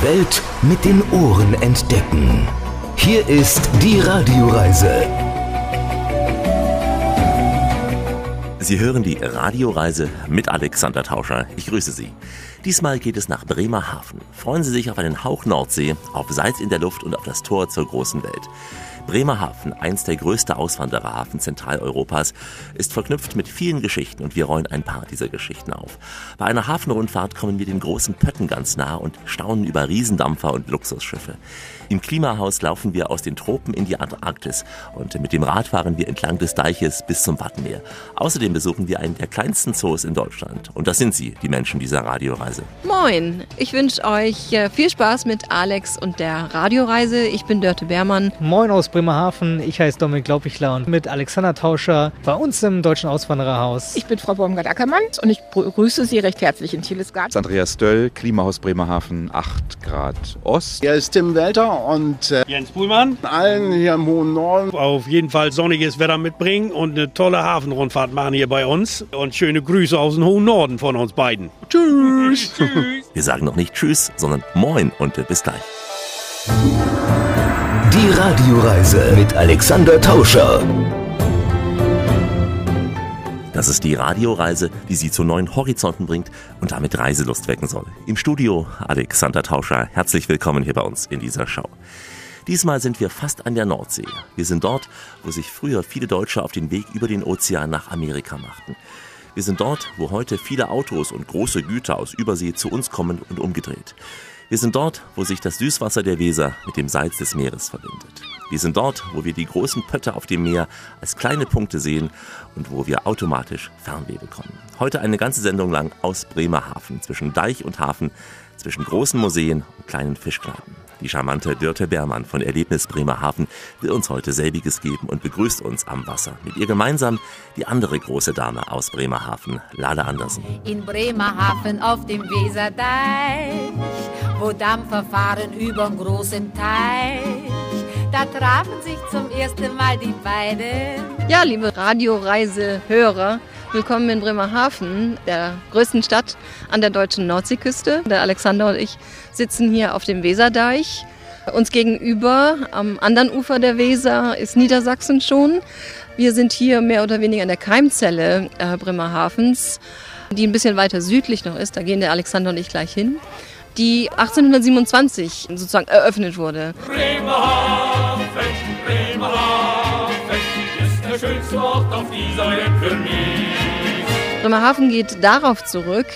Die Welt mit den Ohren entdecken. Hier ist die Radioreise. Sie hören die Radioreise mit Alexander Tauscher. Ich grüße Sie. Diesmal geht es nach Bremerhaven. Freuen Sie sich auf einen Hauch Nordsee, auf Salz in der Luft und auf das Tor zur großen Welt. Bremerhaven, einst der größte Auswandererhafen Zentraleuropas, ist verknüpft mit vielen Geschichten und wir rollen ein paar dieser Geschichten auf. Bei einer Hafenrundfahrt kommen wir den großen Pötten ganz nah und staunen über Riesendampfer und Luxusschiffe. Im Klimahaus laufen wir aus den Tropen in die Antarktis und mit dem Rad fahren wir entlang des Deiches bis zum Wattenmeer. Außerdem besuchen wir einen der kleinsten Zoos in Deutschland. Und das sind Sie, die Menschen dieser Radioreise. Moin, ich wünsche euch äh, viel Spaß mit Alex und der Radioreise. Ich bin Dörte Beermann. Moin aus Bremerhaven, ich heiße Dominik Glaubichler und mit Alexander Tauscher bei uns im Deutschen Auswandererhaus. Ich bin Frau Baumgart-Ackermann und ich begrüße Sie recht herzlich in Thielesgarten. Andreas Döll, Klimahaus Bremerhaven, 8 Grad Ost. Hier ist Tim Welter und äh, Jens Puhlmann. allen hier im hohen Norden. Auf jeden Fall sonniges Wetter mitbringen und eine tolle Hafenrundfahrt machen hier bei uns. Und schöne Grüße aus dem hohen Norden von uns beiden. Tschüss. Wir sagen noch nicht Tschüss, sondern Moin und bis gleich. Die Radioreise mit Alexander Tauscher. Das ist die Radioreise, die Sie zu neuen Horizonten bringt und damit Reiselust wecken soll. Im Studio Alexander Tauscher. Herzlich willkommen hier bei uns in dieser Show. Diesmal sind wir fast an der Nordsee. Wir sind dort, wo sich früher viele Deutsche auf den Weg über den Ozean nach Amerika machten. Wir sind dort, wo heute viele Autos und große Güter aus Übersee zu uns kommen und umgedreht. Wir sind dort, wo sich das Süßwasser der Weser mit dem Salz des Meeres verbindet. Wir sind dort, wo wir die großen Pötte auf dem Meer als kleine Punkte sehen und wo wir automatisch Fernweh bekommen. Heute eine ganze Sendung lang aus Bremerhaven, zwischen Deich und Hafen, zwischen großen Museen und kleinen Fischkneipen. Die charmante Dörte Bermann von Erlebnis Bremerhaven will uns heute selbiges geben und begrüßt uns am Wasser. Mit ihr gemeinsam die andere große Dame aus Bremerhaven, Lale Andersen. In Bremerhaven auf dem Weserdeich, wo Dampfer fahren übern großen Teich, da trafen sich zum ersten Mal die beiden. Ja, liebe Radioreise-Hörer, willkommen in Bremerhaven, der größten Stadt an der deutschen Nordseeküste. Der Alexander und ich sitzen hier auf dem Weserdeich. Uns gegenüber, am anderen Ufer der Weser, ist Niedersachsen schon. Wir sind hier mehr oder weniger in der Keimzelle äh, Bremerhavens, die ein bisschen weiter südlich noch ist. Da gehen der Alexander und ich gleich hin. Die 1827 sozusagen eröffnet wurde. Bremerhaven, Bremerhaven ist der schönste Ort auf dieser Welt für mich. Bremerhaven geht darauf zurück,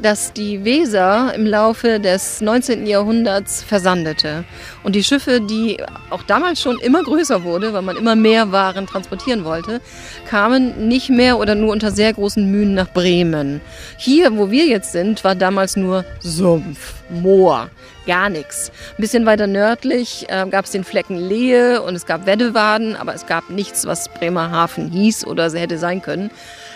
dass die Weser im Laufe des 19. Jahrhunderts versandete. Und die Schiffe, die auch damals schon immer größer wurde, weil man immer mehr Waren transportieren wollte, kamen nicht mehr oder nur unter sehr großen Mühen nach Bremen. Hier, wo wir jetzt sind, war damals nur Sumpf, Moor, gar nichts. Ein bisschen weiter nördlich äh, gab es den Flecken Lehe und es gab Weddewaden, aber es gab nichts, was Bremerhaven hieß oder hätte sein können.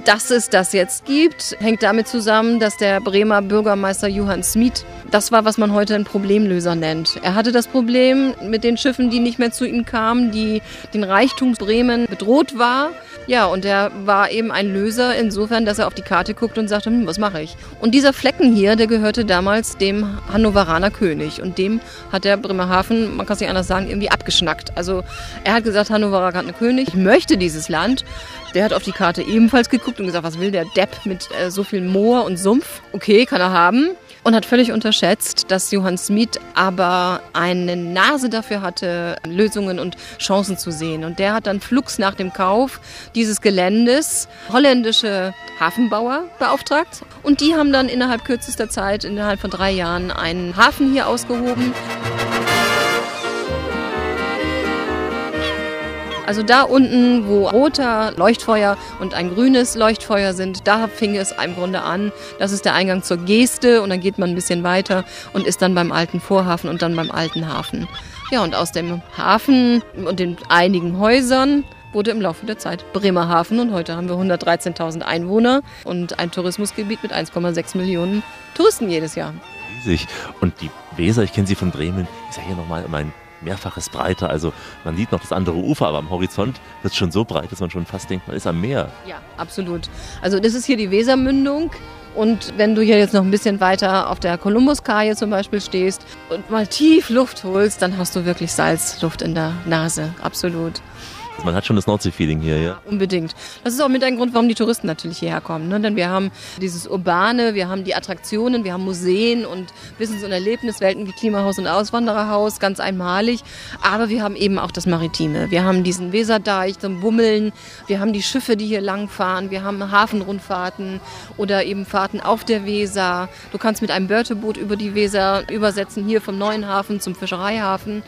Dass es das jetzt gibt, hängt damit zusammen, dass der Bremer Bürgermeister Johann Smith, das war, was man heute einen Problemlöser nennt. Er hatte das Problem mit den Schiffen, die nicht mehr zu ihm kamen, die den Reichtum Bremen bedroht war. Ja, und er war eben ein Löser insofern, dass er auf die Karte guckt und sagte, hm, was mache ich? Und dieser Flecken hier, der gehörte damals dem Hannoveraner König und dem hat der Bremerhaven, man kann es nicht anders sagen, irgendwie abgeschnackt. Also er hat gesagt, Hannover hat einen König, ich möchte dieses Land. Der hat auf die Karte ebenfalls geguckt und gesagt, was will der Depp mit äh, so viel Moor und Sumpf? Okay, kann er haben. Und hat völlig unterschätzt, dass Johann Smith aber eine Nase dafür hatte, Lösungen und Chancen zu sehen. Und der hat dann flugs nach dem Kauf dieses Geländes holländische Hafenbauer beauftragt. Und die haben dann innerhalb kürzester Zeit, innerhalb von drei Jahren, einen Hafen hier ausgehoben. Also da unten, wo roter Leuchtfeuer und ein grünes Leuchtfeuer sind, da fing es im Grunde an. Das ist der Eingang zur Geste und dann geht man ein bisschen weiter und ist dann beim alten Vorhafen und dann beim alten Hafen. Ja, und aus dem Hafen und den einigen Häusern wurde im Laufe der Zeit Bremerhaven und heute haben wir 113.000 Einwohner und ein Tourismusgebiet mit 1,6 Millionen Touristen jedes Jahr. Riesig. Und die Weser, ich kenne sie von Bremen, ist ja hier nochmal um ein mehrfaches breiter. Also man sieht noch das andere Ufer, aber am Horizont wird es schon so breit, dass man schon fast denkt, man ist am Meer. Ja, absolut. Also das ist hier die Wesermündung. Und wenn du hier jetzt noch ein bisschen weiter auf der Kolumbuskaje zum Beispiel stehst und mal tief Luft holst, dann hast du wirklich Salzluft in der Nase. Absolut. Man hat schon das Nordsee-Feeling hier, ja? Unbedingt. Das ist auch mit ein Grund, warum die Touristen natürlich hierher kommen. Ne? Denn wir haben dieses Urbane, wir haben die Attraktionen, wir haben Museen und Wissens- und Erlebniswelten wie Klimahaus und Auswandererhaus, ganz einmalig. Aber wir haben eben auch das Maritime. Wir haben diesen Weserdeich zum Bummeln, wir haben die Schiffe, die hier langfahren, wir haben Hafenrundfahrten oder eben Fahrten auf der Weser. Du kannst mit einem Börteboot über die Weser übersetzen, hier vom neuen Hafen zum Fischereihafen.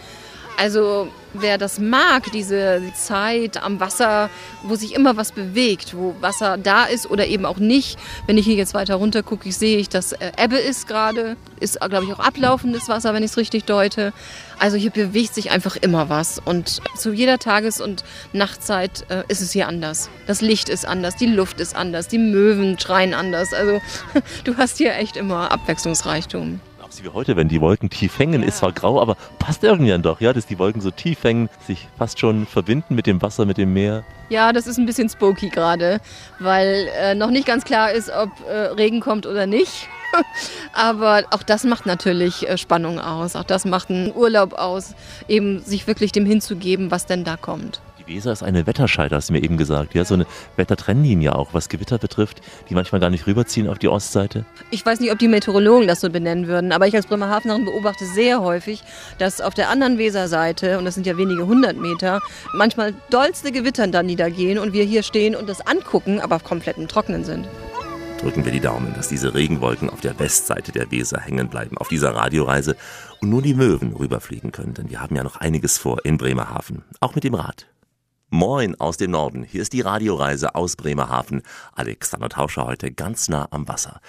Also wer das mag, diese Zeit am Wasser, wo sich immer was bewegt, wo Wasser da ist oder eben auch nicht. Wenn ich hier jetzt weiter runter gucke, sehe ich, dass äh, Ebbe ist gerade, ist glaube ich auch ablaufendes Wasser, wenn ich es richtig deute. Also hier bewegt sich einfach immer was und zu jeder Tages- und Nachtzeit äh, ist es hier anders. Das Licht ist anders, die Luft ist anders, die Möwen schreien anders. Also du hast hier echt immer Abwechslungsreichtum so wie heute, wenn die Wolken tief hängen, ja. ist zwar grau, aber passt irgendwie dann doch, ja, dass die Wolken so tief hängen, sich fast schon verbinden mit dem Wasser, mit dem Meer. Ja, das ist ein bisschen spooky gerade, weil äh, noch nicht ganz klar ist, ob äh, Regen kommt oder nicht. Aber auch das macht natürlich äh, Spannung aus. Auch das macht einen Urlaub aus, eben sich wirklich dem hinzugeben, was denn da kommt. Die Weser ist eine Wetterscheide, hast du mir eben gesagt. Ja, so eine Wettertrennlinie auch, was Gewitter betrifft, die manchmal gar nicht rüberziehen auf die Ostseite. Ich weiß nicht, ob die Meteorologen das so benennen würden, aber ich als Bremerhavenerin beobachte sehr häufig, dass auf der anderen Weserseite, und das sind ja wenige hundert Meter, manchmal dollste Gewittern da niedergehen und wir hier stehen und das angucken, aber komplett im Trockenen sind drücken wir die Daumen, dass diese Regenwolken auf der Westseite der Weser hängen bleiben auf dieser Radioreise und nur die Möwen rüberfliegen können, denn wir haben ja noch einiges vor in Bremerhaven, auch mit dem Rad. Moin aus dem Norden. Hier ist die Radioreise aus Bremerhaven. Alexander Tauscher heute ganz nah am Wasser.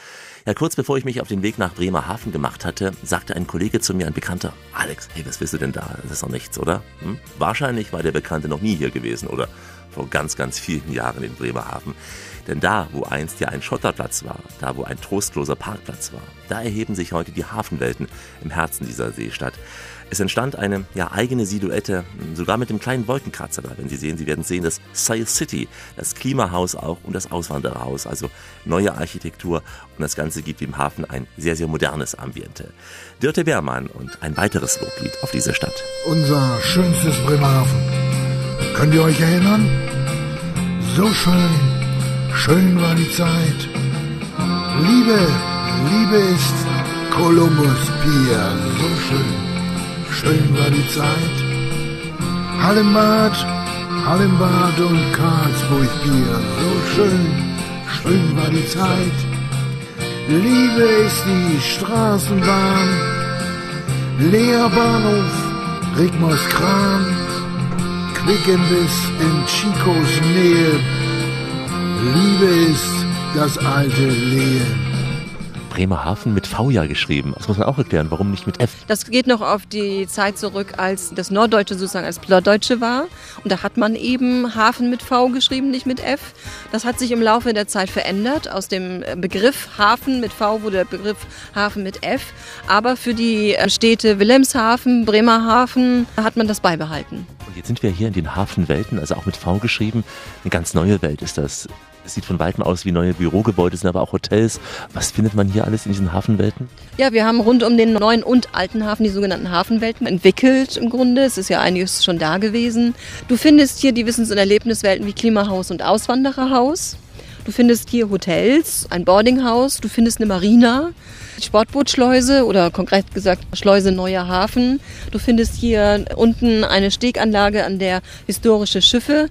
Ja, kurz bevor ich mich auf den Weg nach Bremerhaven gemacht hatte, sagte ein Kollege zu mir, ein Bekannter, Alex, hey, was willst du denn da? Das ist doch nichts, oder? Hm? Wahrscheinlich war der Bekannte noch nie hier gewesen oder vor ganz, ganz vielen Jahren in Bremerhaven. Denn da, wo einst ja ein Schotterplatz war, da, wo ein trostloser Parkplatz war, da erheben sich heute die Hafenwelten im Herzen dieser Seestadt. Es entstand eine ja, eigene Silhouette, sogar mit dem kleinen Wolkenkratzer da. Wenn Sie sehen, Sie werden sehen, das Sail City, das Klimahaus auch und das Auswandererhaus, also neue Architektur. Und das Ganze gibt im Hafen ein sehr, sehr modernes Ambiente. Dörte Beermann und ein weiteres Loblied auf diese Stadt. Unser schönstes Bremerhaven. Könnt ihr euch erinnern? So schön, schön war die Zeit. Liebe, Liebe ist Columbus Pier, so schön schön war die Zeit. Hallenbad, Hallenbad und Karlsburg Bier, so schön, schön war die Zeit. Liebe ist die Straßenbahn, Leerbahnhof, Rigmors Kran, Quickenbiss in Chicos Nähe. Liebe ist das alte Lehen. Bremerhaven mit V ja geschrieben. Das muss man auch erklären. Warum nicht mit F? Das geht noch auf die Zeit zurück, als das Norddeutsche sozusagen als Plattdeutsche war. Und da hat man eben Hafen mit V geschrieben, nicht mit F. Das hat sich im Laufe der Zeit verändert. Aus dem Begriff Hafen mit V wurde der Begriff Hafen mit F. Aber für die Städte Wilhelmshaven, Bremerhaven hat man das beibehalten. Und jetzt sind wir hier in den Hafenwelten, also auch mit V geschrieben. Eine ganz neue Welt ist das. Es sieht von weitem aus wie neue Bürogebäude, sind aber auch Hotels. Was findet man hier alles in diesen Hafenwelten? Ja, wir haben rund um den neuen und alten Hafen die sogenannten Hafenwelten entwickelt im Grunde. Es ist ja einiges schon da gewesen. Du findest hier die Wissens- und Erlebniswelten wie Klimahaus und Auswandererhaus. Du findest hier Hotels, ein Boardinghaus, du findest eine Marina, Sportbootschleuse oder konkret gesagt Schleuse Neuer Hafen. Du findest hier unten eine Steganlage, an der historische Schiffe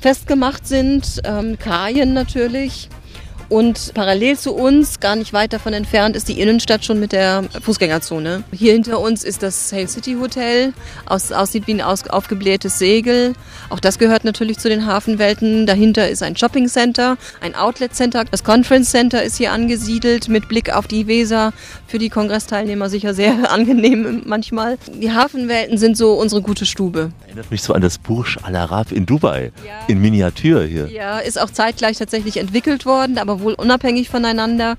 festgemacht sind, ähm, Kajen natürlich. Und parallel zu uns, gar nicht weit davon entfernt, ist die Innenstadt schon mit der Fußgängerzone. Hier hinter uns ist das Sail City Hotel, aus, aussieht wie ein aus, aufgeblähtes Segel. Auch das gehört natürlich zu den Hafenwelten. Dahinter ist ein Shopping Center, ein Outlet Center. Das Conference Center ist hier angesiedelt mit Blick auf die Weser. Für die Kongressteilnehmer sicher sehr angenehm manchmal. Die Hafenwelten sind so unsere gute Stube. Erinnert mich so an das Burj Al Arab in Dubai, ja. in Miniatur hier. Ja, ist auch zeitgleich tatsächlich entwickelt worden, aber wohl unabhängig voneinander.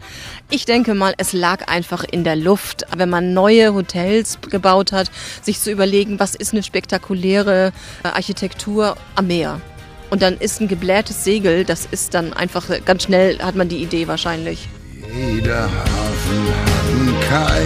Ich denke mal, es lag einfach in der Luft, wenn man neue Hotels gebaut hat, sich zu überlegen, was ist eine spektakuläre äh, Architektur am Meer. Und dann ist ein geblähtes Segel, das ist dann einfach ganz schnell, hat man die Idee wahrscheinlich. Jeder Hafen hat einen Kai,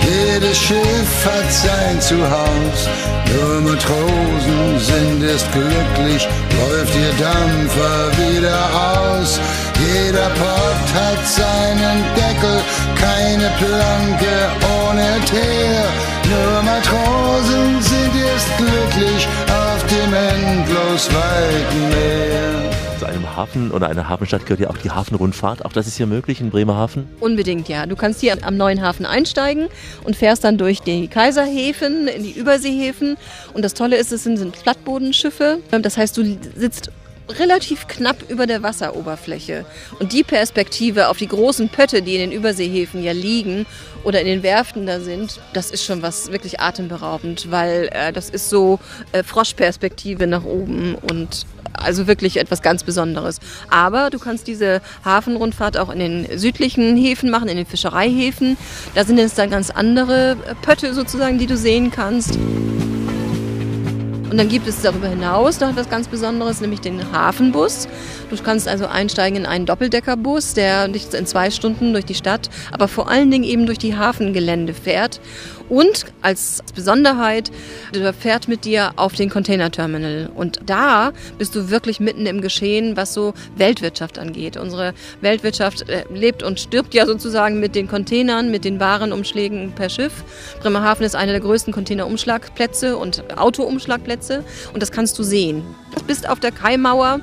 jedes Schiff hat sein Zuhause. Nur Matrosen sind erst glücklich, läuft ihr Dampfer wieder aus. Jeder Pott hat seinen Deckel, keine Planke ohne Teer. Nur Matrosen sind erst glücklich auf dem endlos weiten Meer. Zu einem Hafen oder einer Hafenstadt gehört ja auch die Hafenrundfahrt. Auch das ist hier möglich in Bremerhaven. Unbedingt, ja. Du kannst hier am neuen Hafen einsteigen und fährst dann durch die Kaiserhäfen, in die Überseehäfen. Und das Tolle ist, es sind, sind Plattbodenschiffe. Das heißt, du sitzt relativ knapp über der Wasseroberfläche. Und die Perspektive auf die großen Pötte, die in den Überseehäfen ja liegen oder in den Werften da sind, das ist schon was wirklich atemberaubend, weil äh, das ist so äh, Froschperspektive nach oben und also wirklich etwas ganz Besonderes. Aber du kannst diese Hafenrundfahrt auch in den südlichen Häfen machen, in den Fischereihäfen. Da sind es dann ganz andere Pötte sozusagen, die du sehen kannst. Und dann gibt es darüber hinaus noch etwas ganz Besonderes, nämlich den Hafenbus. Du kannst also einsteigen in einen Doppeldeckerbus, der dich in zwei Stunden durch die Stadt, aber vor allen Dingen eben durch die Hafengelände fährt. Und als Besonderheit, der fährt mit dir auf den Containerterminal. Und da bist du wirklich mitten im Geschehen, was so Weltwirtschaft angeht. Unsere Weltwirtschaft äh, lebt und stirbt ja sozusagen mit den Containern, mit den Warenumschlägen per Schiff. Bremerhaven ist einer der größten Containerumschlagplätze und Autoumschlagplätze. Und das kannst du sehen. Du bist auf der Kaimauer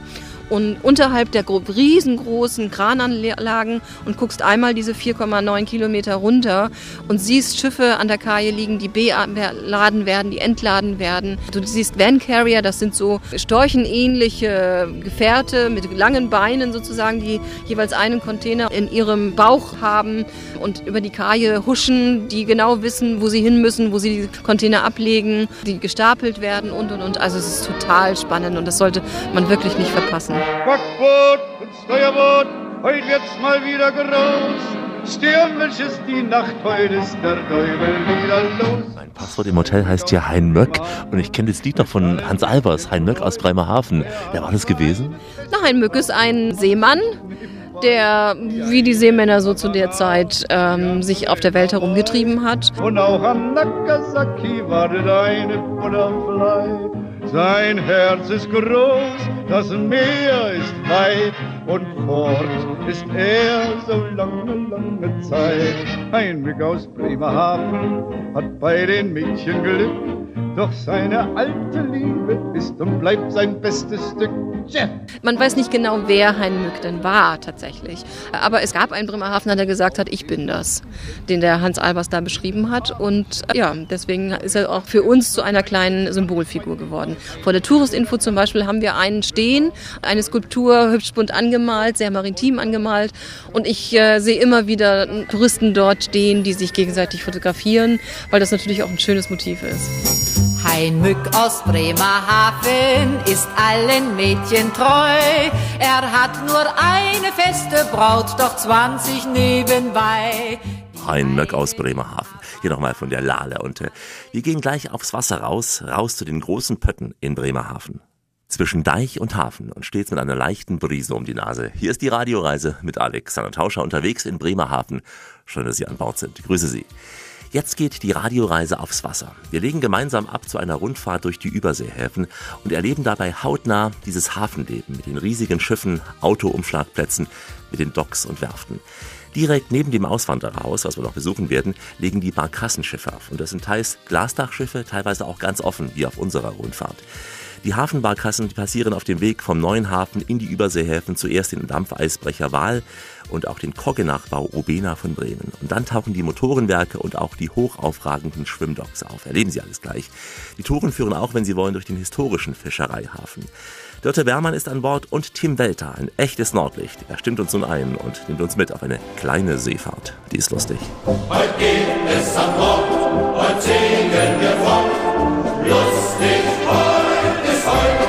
und unterhalb der gro- riesengroßen Krananlagen und guckst einmal diese 4,9 Kilometer runter und siehst Schiffe an der Kaje liegen, die beladen werden, die entladen werden. Du siehst Van Carrier, das sind so storchenähnliche Gefährte mit langen Beinen sozusagen, die jeweils einen Container in ihrem Bauch haben und über die Kaje huschen, die genau wissen, wo sie hin müssen, wo sie die Container ablegen, die gestapelt werden und und und. Also es ist total spannend und das sollte man wirklich nicht verpassen. Backboot und Steuerboot, heute wird's mal wieder groß. Stürmisch ist die Nacht, heute ist der Teufel wieder los. Mein Passwort im Hotel heißt hier Hein Möck und ich kenne das Lied noch von Hans Albers, Hein Möck aus Bremerhaven. Wer war das gewesen? Na, ein Mück ist ein Seemann, der wie die Seemänner so zu der Zeit ähm, sich auf der Welt herumgetrieben hat. Und auch an Nagasaki wartet eine Butterfly. Sein Herz ist groß, das Meer ist weit und fort ist er so lange, lange Zeit. Ein Mück aus Bremerhaven hat bei den Mädchen Glück, doch seine alte Liebe ist und bleibt sein bestes Stück. Man weiß nicht genau, wer Hein Mück denn war tatsächlich. Aber es gab einen Bremerhavener, der gesagt hat, ich bin das, den der Hans Albers da beschrieben hat. Und ja, deswegen ist er auch für uns zu einer kleinen Symbolfigur geworden. Vor der Touristinfo zum Beispiel haben wir einen stehen, eine Skulptur, hübsch bunt angemalt, sehr maritim angemalt. Und ich äh, sehe immer wieder Touristen dort stehen, die sich gegenseitig fotografieren, weil das natürlich auch ein schönes Motiv ist. Ein Mück aus Bremerhaven ist allen Mädchen treu. Er hat nur eine feste Braut, doch 20 nebenbei. Hein Möck aus Bremerhaven. Hier nochmal von der Lale. Und äh, wir gehen gleich aufs Wasser raus, raus zu den großen Pötten in Bremerhaven. Zwischen Deich und Hafen und stets mit einer leichten Brise um die Nase. Hier ist die Radioreise mit Alexander Tauscher unterwegs in Bremerhaven. Schön, dass Sie an Bord sind. Ich grüße Sie. Jetzt geht die Radioreise aufs Wasser. Wir legen gemeinsam ab zu einer Rundfahrt durch die Überseehäfen und erleben dabei hautnah dieses Hafenleben mit den riesigen Schiffen, Autoumschlagplätzen, mit den Docks und Werften. Direkt neben dem Auswandererhaus, was wir noch besuchen werden, liegen die Barkassenschiffe auf. Und das sind teils Glasdachschiffe, teilweise auch ganz offen, wie auf unserer Rundfahrt. Die Hafenbarkassen passieren auf dem Weg vom neuen Hafen in die Überseehäfen zuerst den Dampfeisbrecher Waal und auch den Koggenachbau Obena von Bremen. Und dann tauchen die Motorenwerke und auch die hochaufragenden Schwimmdocks auf. Erleben Sie alles gleich. Die Touren führen auch, wenn Sie wollen, durch den historischen Fischereihafen. Dörte Bermann ist an Bord und Tim Welter, ein echtes Nordlicht. Er stimmt uns nun ein und nimmt uns mit auf eine kleine Seefahrt. Die ist lustig. Heute geht es an Bord, heute segeln wir fort. Lustig, heute ist heute.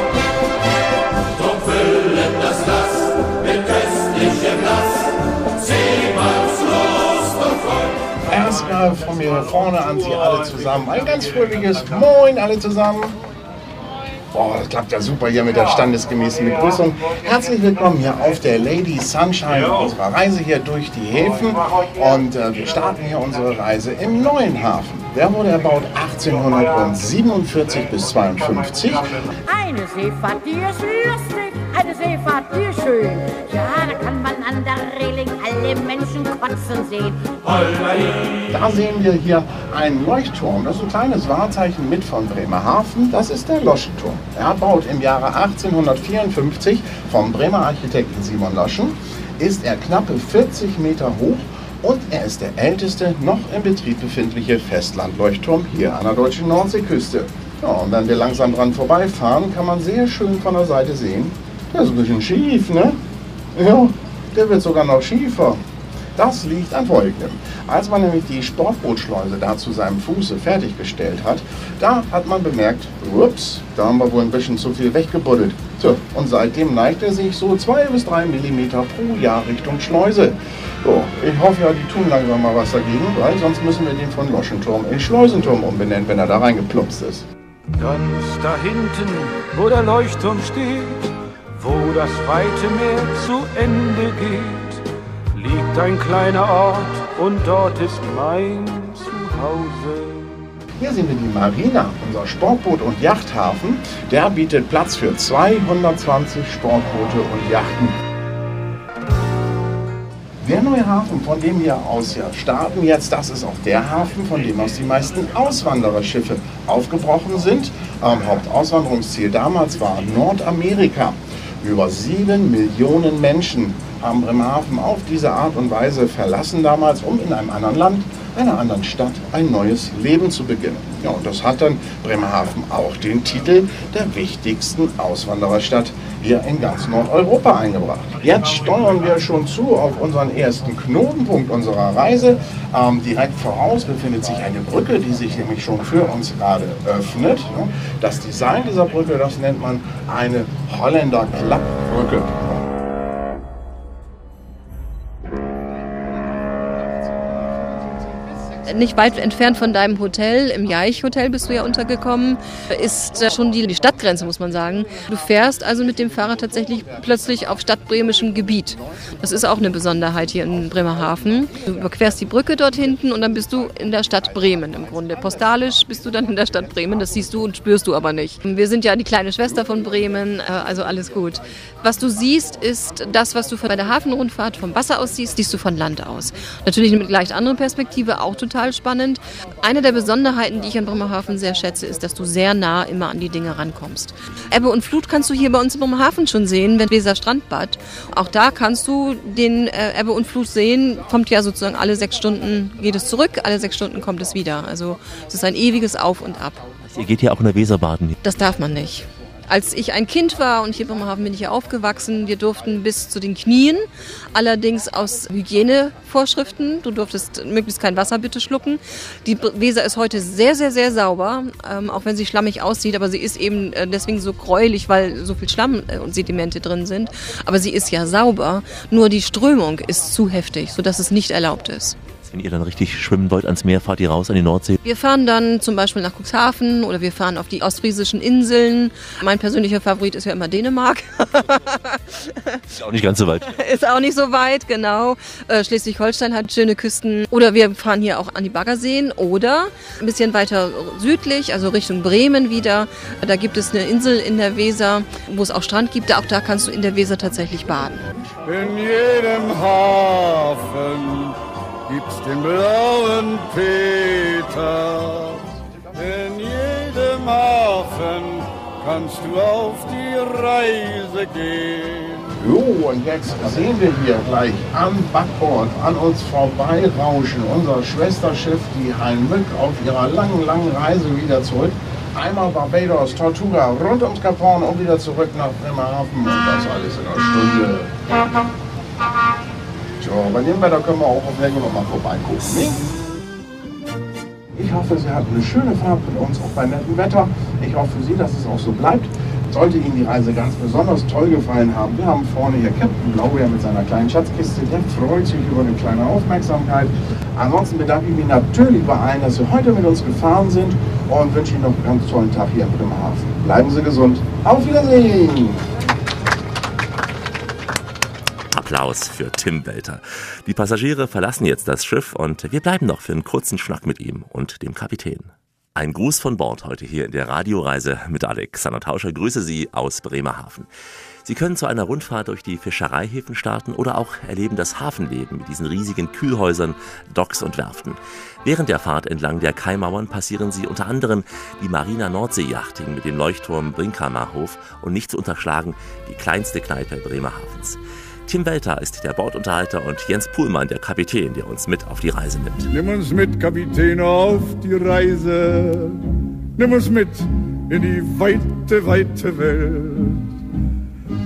Drum füllen das Glas mit köstlichem Glas. Seemannslust und Freud. Erstmal von mir vorne an Sie alle zusammen. Ein ganz fröhliches Moin alle zusammen. Oh, das klappt ja super hier mit der standesgemäßen Begrüßung. Herzlich willkommen hier auf der Lady Sunshine unserer Reise hier durch die Häfen. Und äh, wir starten hier unsere Reise im neuen Hafen. Der wurde erbaut 1847 bis 52. Eine Seefahrt, die ist lustig, eine Seefahrt, ist schön. Ja, da kann man an der Reling alle Menschen kotzen sehen. Da sehen wir hier einen Leuchtturm. Das ist ein kleines Wahrzeichen mit von Bremerhaven. Das ist der Loschenturm. Erbaut im Jahre 1854 vom Bremer Architekten Simon Loschen, ist er knappe 40 Meter hoch und er ist der älteste noch in Betrieb befindliche Festlandleuchtturm hier an der deutschen Nordseeküste. Ja, und wenn wir langsam dran vorbeifahren, kann man sehr schön von der Seite sehen. Der ist ein bisschen schief, ne? Ja, der wird sogar noch schiefer. Das liegt an Folgendem. Als man nämlich die Sportbootschleuse da zu seinem Fuße fertiggestellt hat, da hat man bemerkt, ups, da haben wir wohl ein bisschen zu viel weggebuddelt. So, und seitdem neigt er sich so zwei bis drei Millimeter pro Jahr Richtung Schleuse. So, ich hoffe ja, die tun langsam mal was dagegen, weil sonst müssen wir den von Loschenturm in Schleusenturm umbenennen, wenn er da reingeplumpst ist. Ganz da hinten, wo der Leuchtturm steht, wo das weite Meer zu Ende geht, liegt ein kleiner Ort und dort ist mein Zuhause. Hier sehen wir die Marina, unser Sportboot- und Yachthafen. Der bietet Platz für 220 Sportboote und Yachten. Der neue Hafen, von dem wir aus ja starten jetzt, das ist auch der Hafen, von dem aus die meisten Auswandererschiffe aufgebrochen sind. Ähm, Hauptauswanderungsziel damals war Nordamerika. Über sieben Millionen Menschen haben Bremerhaven auf diese Art und Weise verlassen damals, um in einem anderen Land, einer anderen Stadt ein neues Leben zu beginnen. Ja, und das hat dann Bremerhaven auch den Titel der wichtigsten Auswandererstadt hier in ganz Nordeuropa eingebracht. Jetzt steuern wir schon zu auf unseren ersten Knotenpunkt unserer Reise. Ähm, direkt voraus befindet sich eine Brücke, die sich nämlich schon für uns gerade öffnet. Das Design dieser Brücke, das nennt man eine Holländer Nicht weit entfernt von deinem Hotel, im Jaich-Hotel bist du ja untergekommen, ist äh, schon die, die Stadtgrenze, muss man sagen. Du fährst also mit dem Fahrrad tatsächlich plötzlich auf stadtbremischem Gebiet. Das ist auch eine Besonderheit hier in Bremerhaven. Du überquerst die Brücke dort hinten und dann bist du in der Stadt Bremen im Grunde. Postalisch bist du dann in der Stadt Bremen, das siehst du und spürst du aber nicht. Wir sind ja die kleine Schwester von Bremen, äh, also alles gut. Was du siehst, ist das, was du bei der Hafenrundfahrt vom Wasser aus siehst, siehst du von Land aus. Natürlich mit leicht anderen Perspektive, auch total spannend. Eine der Besonderheiten, die ich an Bremerhaven sehr schätze, ist, dass du sehr nah immer an die Dinge rankommst. Ebbe und Flut kannst du hier bei uns in Bremerhaven schon sehen, wenn Weser Strandbad. Auch da kannst du den äh, Ebbe und Flut sehen. Kommt ja sozusagen alle sechs Stunden geht es zurück, alle sechs Stunden kommt es wieder. Also es ist ein ewiges Auf und Ab. Ihr geht ja auch in der Weser baden. Das darf man nicht. Als ich ein Kind war und hier in Bremerhaven bin ich hier aufgewachsen, wir durften bis zu den Knien, allerdings aus Hygienevorschriften. Du durftest möglichst kein Wasser bitte schlucken. Die Weser ist heute sehr, sehr, sehr sauber, ähm, auch wenn sie schlammig aussieht, aber sie ist eben äh, deswegen so gräulich, weil so viel Schlamm äh, und Sedimente drin sind. Aber sie ist ja sauber, nur die Strömung ist zu heftig, sodass es nicht erlaubt ist. Wenn ihr dann richtig schwimmen wollt ans Meer, fahrt ihr raus an die Nordsee? Wir fahren dann zum Beispiel nach Cuxhaven oder wir fahren auf die ostfriesischen Inseln. Mein persönlicher Favorit ist ja immer Dänemark. ist auch nicht ganz so weit. ist auch nicht so weit, genau. Äh, Schleswig-Holstein hat schöne Küsten. Oder wir fahren hier auch an die Baggerseen oder ein bisschen weiter südlich, also Richtung Bremen wieder. Da gibt es eine Insel in der Weser, wo es auch Strand gibt. Auch da kannst du in der Weser tatsächlich baden. In jedem Hafen gibt's den blauen Peter. In jedem Hafen kannst du auf die Reise gehen. So, und jetzt sehen wir hier gleich am Backbord an uns vorbeirauschen unser Schwesterschiff, die Heinmück, auf ihrer langen, langen Reise wieder zurück. Einmal Barbados, Tortuga, rund ums Cap Horn und wieder zurück nach Bremerhaven und das alles in einer Stunde. So, bei dem Wetter können wir auch auf Länge noch mal vorbeigucken. Ne? Ich hoffe, Sie hatten eine schöne Fahrt mit uns, auch bei nettem Wetter. Ich hoffe für Sie, dass es auch so bleibt. Sollte Ihnen die Reise ganz besonders toll gefallen haben, wir haben vorne hier Captain Blaubeer mit seiner kleinen Schatzkiste, der freut sich über eine kleine Aufmerksamkeit. Ansonsten bedanke ich mich natürlich bei allen, dass Sie heute mit uns gefahren sind und wünsche Ihnen noch einen ganz tollen Tag hier in Bremerhaven. Bleiben Sie gesund. Auf Wiedersehen! Applaus für Tim Welter. Die Passagiere verlassen jetzt das Schiff und wir bleiben noch für einen kurzen Schnack mit ihm und dem Kapitän. Ein Gruß von Bord heute hier in der Radioreise mit Alexander Tauscher. Grüße Sie aus Bremerhaven. Sie können zu einer Rundfahrt durch die Fischereihäfen starten oder auch erleben das Hafenleben mit diesen riesigen Kühlhäusern, Docks und Werften. Während der Fahrt entlang der Kaimauern passieren Sie unter anderem die Marina Nordseeyachting mit dem Leuchtturm Brinkhammerhof und nicht zu unterschlagen die kleinste Kneipe Bremerhavens. Tim Welter ist der Bordunterhalter und Jens Puhlmann der Kapitän, der uns mit auf die Reise nimmt. Nimm uns mit, Kapitän, auf die Reise. Nimm uns mit in die weite, weite Welt.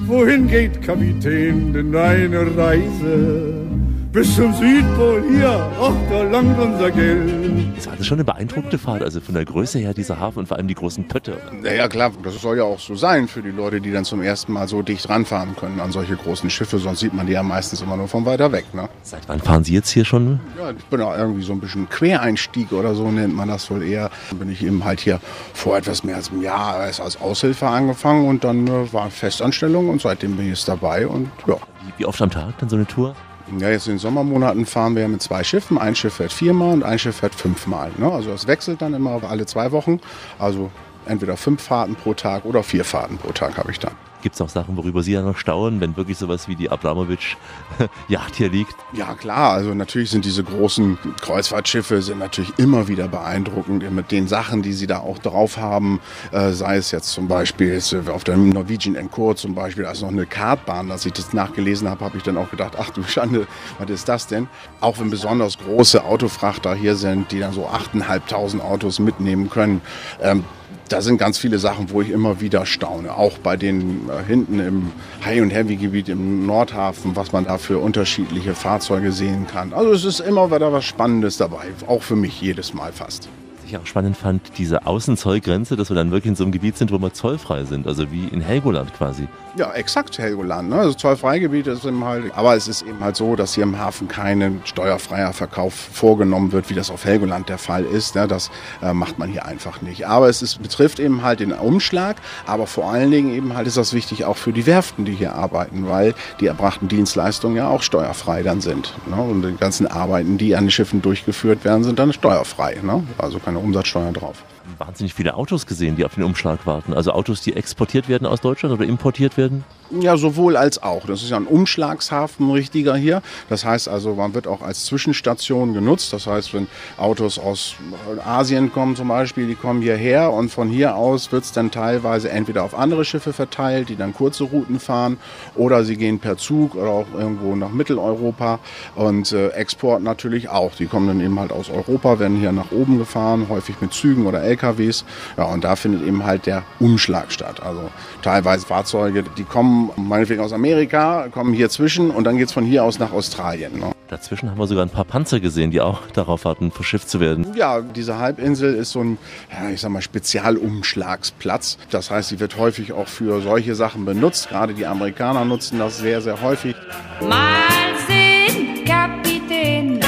Wohin geht, Kapitän, denn deine Reise? Bis zum Südpol hier, ach, da langt unser Geld. Es war schon eine beeindruckende Fahrt, also von der Größe her dieser Hafen und vor allem die großen Pötte. Naja, klar, das soll ja auch so sein für die Leute, die dann zum ersten Mal so dicht ranfahren können an solche großen Schiffe. Sonst sieht man die ja meistens immer nur von weiter weg. Ne? Seit wann fahren Sie jetzt hier schon? Ja, ich bin auch irgendwie so ein bisschen Quereinstieg oder so nennt man das wohl eher. Dann bin ich eben halt hier vor etwas mehr als einem Jahr als Aushilfe angefangen und dann äh, war Festanstellung und seitdem bin ich jetzt dabei und ja. Wie oft am Tag dann so eine Tour? Ja, jetzt in den Sommermonaten fahren wir ja mit zwei Schiffen. Ein Schiff fährt viermal und ein Schiff fährt fünfmal. Ne? Also das wechselt dann immer alle zwei Wochen. Also entweder fünf Fahrten pro Tag oder vier Fahrten pro Tag habe ich dann. Gibt es auch Sachen, worüber Sie ja noch staunen, wenn wirklich sowas wie die Abramowitsch-Yacht hier liegt? Ja klar, also natürlich sind diese großen Kreuzfahrtschiffe sind natürlich immer wieder beeindruckend mit den Sachen, die sie da auch drauf haben. Äh, sei es jetzt zum Beispiel jetzt auf der Norwegian Encore zum Beispiel, als noch eine Kartbahn, als ich das nachgelesen habe, habe ich dann auch gedacht, ach du Schande, was ist das denn? Auch wenn besonders große Autofrachter hier sind, die dann so 8.500 Autos mitnehmen können, ähm, da sind ganz viele Sachen, wo ich immer wieder staune. Auch bei den äh, hinten im High- und Heavy-Gebiet im Nordhafen, was man da für unterschiedliche Fahrzeuge sehen kann. Also es ist immer wieder was Spannendes dabei, auch für mich jedes Mal fast. Ich auch spannend fand, diese Außenzollgrenze, dass wir dann wirklich in so einem Gebiet sind, wo wir zollfrei sind, also wie in Helgoland quasi. Ja, exakt Helgoland. Ne? Also Zollfreigebiet ist eben halt, aber es ist eben halt so, dass hier im Hafen kein steuerfreier Verkauf vorgenommen wird, wie das auf Helgoland der Fall ist. Ne? Das äh, macht man hier einfach nicht. Aber es ist, betrifft eben halt den Umschlag, aber vor allen Dingen eben halt ist das wichtig auch für die Werften, die hier arbeiten, weil die erbrachten Dienstleistungen ja auch steuerfrei dann sind. Ne? Und die ganzen Arbeiten, die an den Schiffen durchgeführt werden, sind dann steuerfrei. Ne? Also keine Umsatzsteuer drauf wahnsinnig viele Autos gesehen, die auf den Umschlag warten. Also Autos, die exportiert werden aus Deutschland oder importiert werden? Ja, sowohl als auch. Das ist ja ein Umschlagshafen richtiger hier. Das heißt also, man wird auch als Zwischenstation genutzt. Das heißt, wenn Autos aus Asien kommen zum Beispiel, die kommen hierher und von hier aus wird es dann teilweise entweder auf andere Schiffe verteilt, die dann kurze Routen fahren, oder sie gehen per Zug oder auch irgendwo nach Mitteleuropa und äh, Export natürlich auch. Die kommen dann eben halt aus Europa, werden hier nach oben gefahren, häufig mit Zügen oder LKWs. Ja, und da findet eben halt der Umschlag statt. Also teilweise Fahrzeuge, die kommen meinetwegen aus Amerika, kommen hier zwischen und dann geht es von hier aus nach Australien. Ne? Dazwischen haben wir sogar ein paar Panzer gesehen, die auch darauf warten, verschifft zu werden. Ja, diese Halbinsel ist so ein, ja, ich sag mal, Spezialumschlagsplatz. Das heißt, sie wird häufig auch für solche Sachen benutzt. Gerade die Amerikaner nutzen das sehr, sehr häufig. Mal sehen, Kapitän,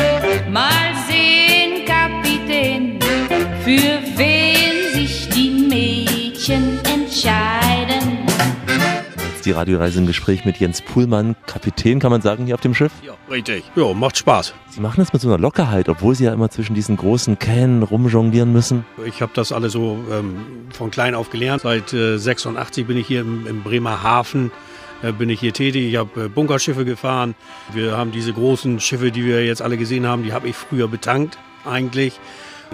mal für wen sich die Mädchen entscheiden. Die Radioreise im Gespräch mit Jens Puhlmann, Kapitän, kann man sagen, hier auf dem Schiff? Ja, richtig. Ja, macht Spaß. Sie machen das mit so einer Lockerheit, obwohl Sie ja immer zwischen diesen großen Kähnen rumjonglieren müssen. Ich habe das alles so ähm, von klein auf gelernt. Seit äh, 86 bin ich hier im, im Bremer Hafen äh, bin ich hier tätig. Ich habe äh, Bunkerschiffe gefahren. Wir haben diese großen Schiffe, die wir jetzt alle gesehen haben, die habe ich früher betankt eigentlich.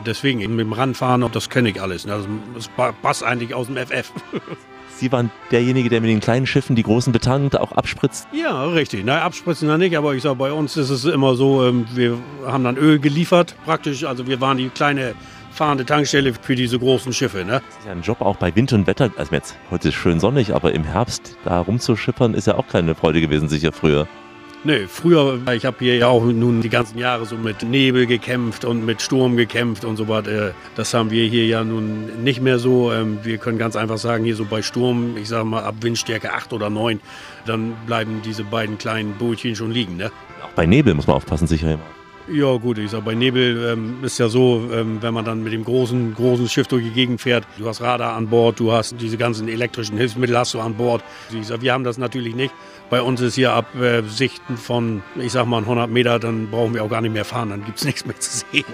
Deswegen mit dem Ranfahren, das kenne ich alles. ne? Also, Das passt eigentlich aus dem FF. Sie waren derjenige, der mit den kleinen Schiffen die großen betankt, auch abspritzt. Ja, richtig. Na, abspritzen da nicht, aber ich sage, bei uns ist es immer so, ähm, wir haben dann Öl geliefert praktisch. Also wir waren die kleine fahrende Tankstelle für diese großen Schiffe. Ne? Das ist ja ein Job auch bei Wind und Wetter. Also jetzt, heute ist schön sonnig, aber im Herbst da rumzuschippern ist ja auch keine Freude gewesen, sicher früher. Nee, früher, ich habe hier ja auch nun die ganzen Jahre so mit Nebel gekämpft und mit Sturm gekämpft und so was. Äh, Das haben wir hier ja nun nicht mehr so. Ähm, Wir können ganz einfach sagen, hier so bei Sturm, ich sage mal ab Windstärke 8 oder 9, dann bleiben diese beiden kleinen Bootchen schon liegen. Ne? Auch bei Nebel muss man aufpassen, sicher immer. Ja gut, ich sag bei Nebel ähm, ist ja so, ähm, wenn man dann mit dem großen, großen Schiff durch die Gegend fährt, du hast Radar an Bord, du hast diese ganzen elektrischen Hilfsmittel hast du an Bord. Ich sag, wir haben das natürlich nicht. Bei uns ist hier ab äh, Sichten von, ich sag mal 100 Meter, dann brauchen wir auch gar nicht mehr fahren, dann gibt's nichts mehr zu sehen.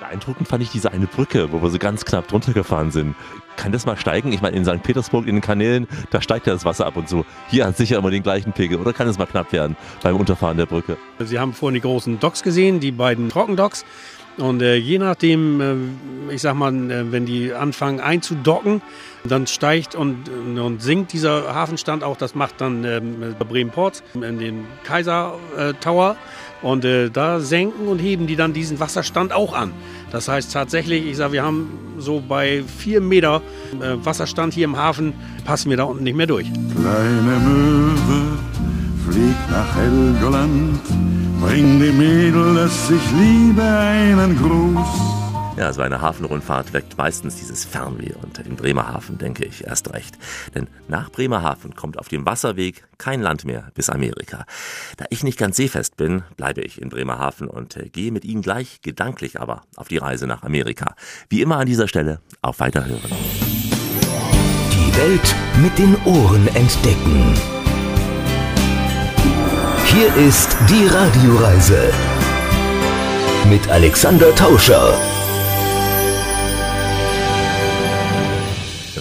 Beeindruckend fand ich diese eine Brücke, wo wir so ganz knapp drunter gefahren sind. Kann das mal steigen? Ich meine, in St. Petersburg in den Kanälen, da steigt ja das Wasser ab und zu. Hier hat sicher immer den gleichen Pegel. Oder kann es mal knapp werden beim Unterfahren der Brücke? Sie haben vorhin die großen Docks gesehen, die beiden Trockendocks. Und äh, je nachdem, äh, ich sag mal, äh, wenn die anfangen einzudocken, dann steigt und, und sinkt dieser Hafenstand auch. Das macht dann ähm, Bremen-Port in den Kaiser äh, Tower. Und äh, da senken und heben die dann diesen Wasserstand auch an. Das heißt tatsächlich, ich sage, wir haben so bei vier Meter äh, Wasserstand hier im Hafen, passen wir da unten nicht mehr durch. Kleine Möwe fliegt nach Helgoland, bring dem Mädel, das ich liebe, einen Gruß. Ja, so eine Hafenrundfahrt weckt meistens dieses Fernweh und in Bremerhaven denke ich erst recht. Denn nach Bremerhaven kommt auf dem Wasserweg kein Land mehr bis Amerika. Da ich nicht ganz seefest bin, bleibe ich in Bremerhaven und äh, gehe mit Ihnen gleich gedanklich aber auf die Reise nach Amerika. Wie immer an dieser Stelle auf Weiterhören. Die Welt mit den Ohren entdecken. Hier ist die Radioreise mit Alexander Tauscher.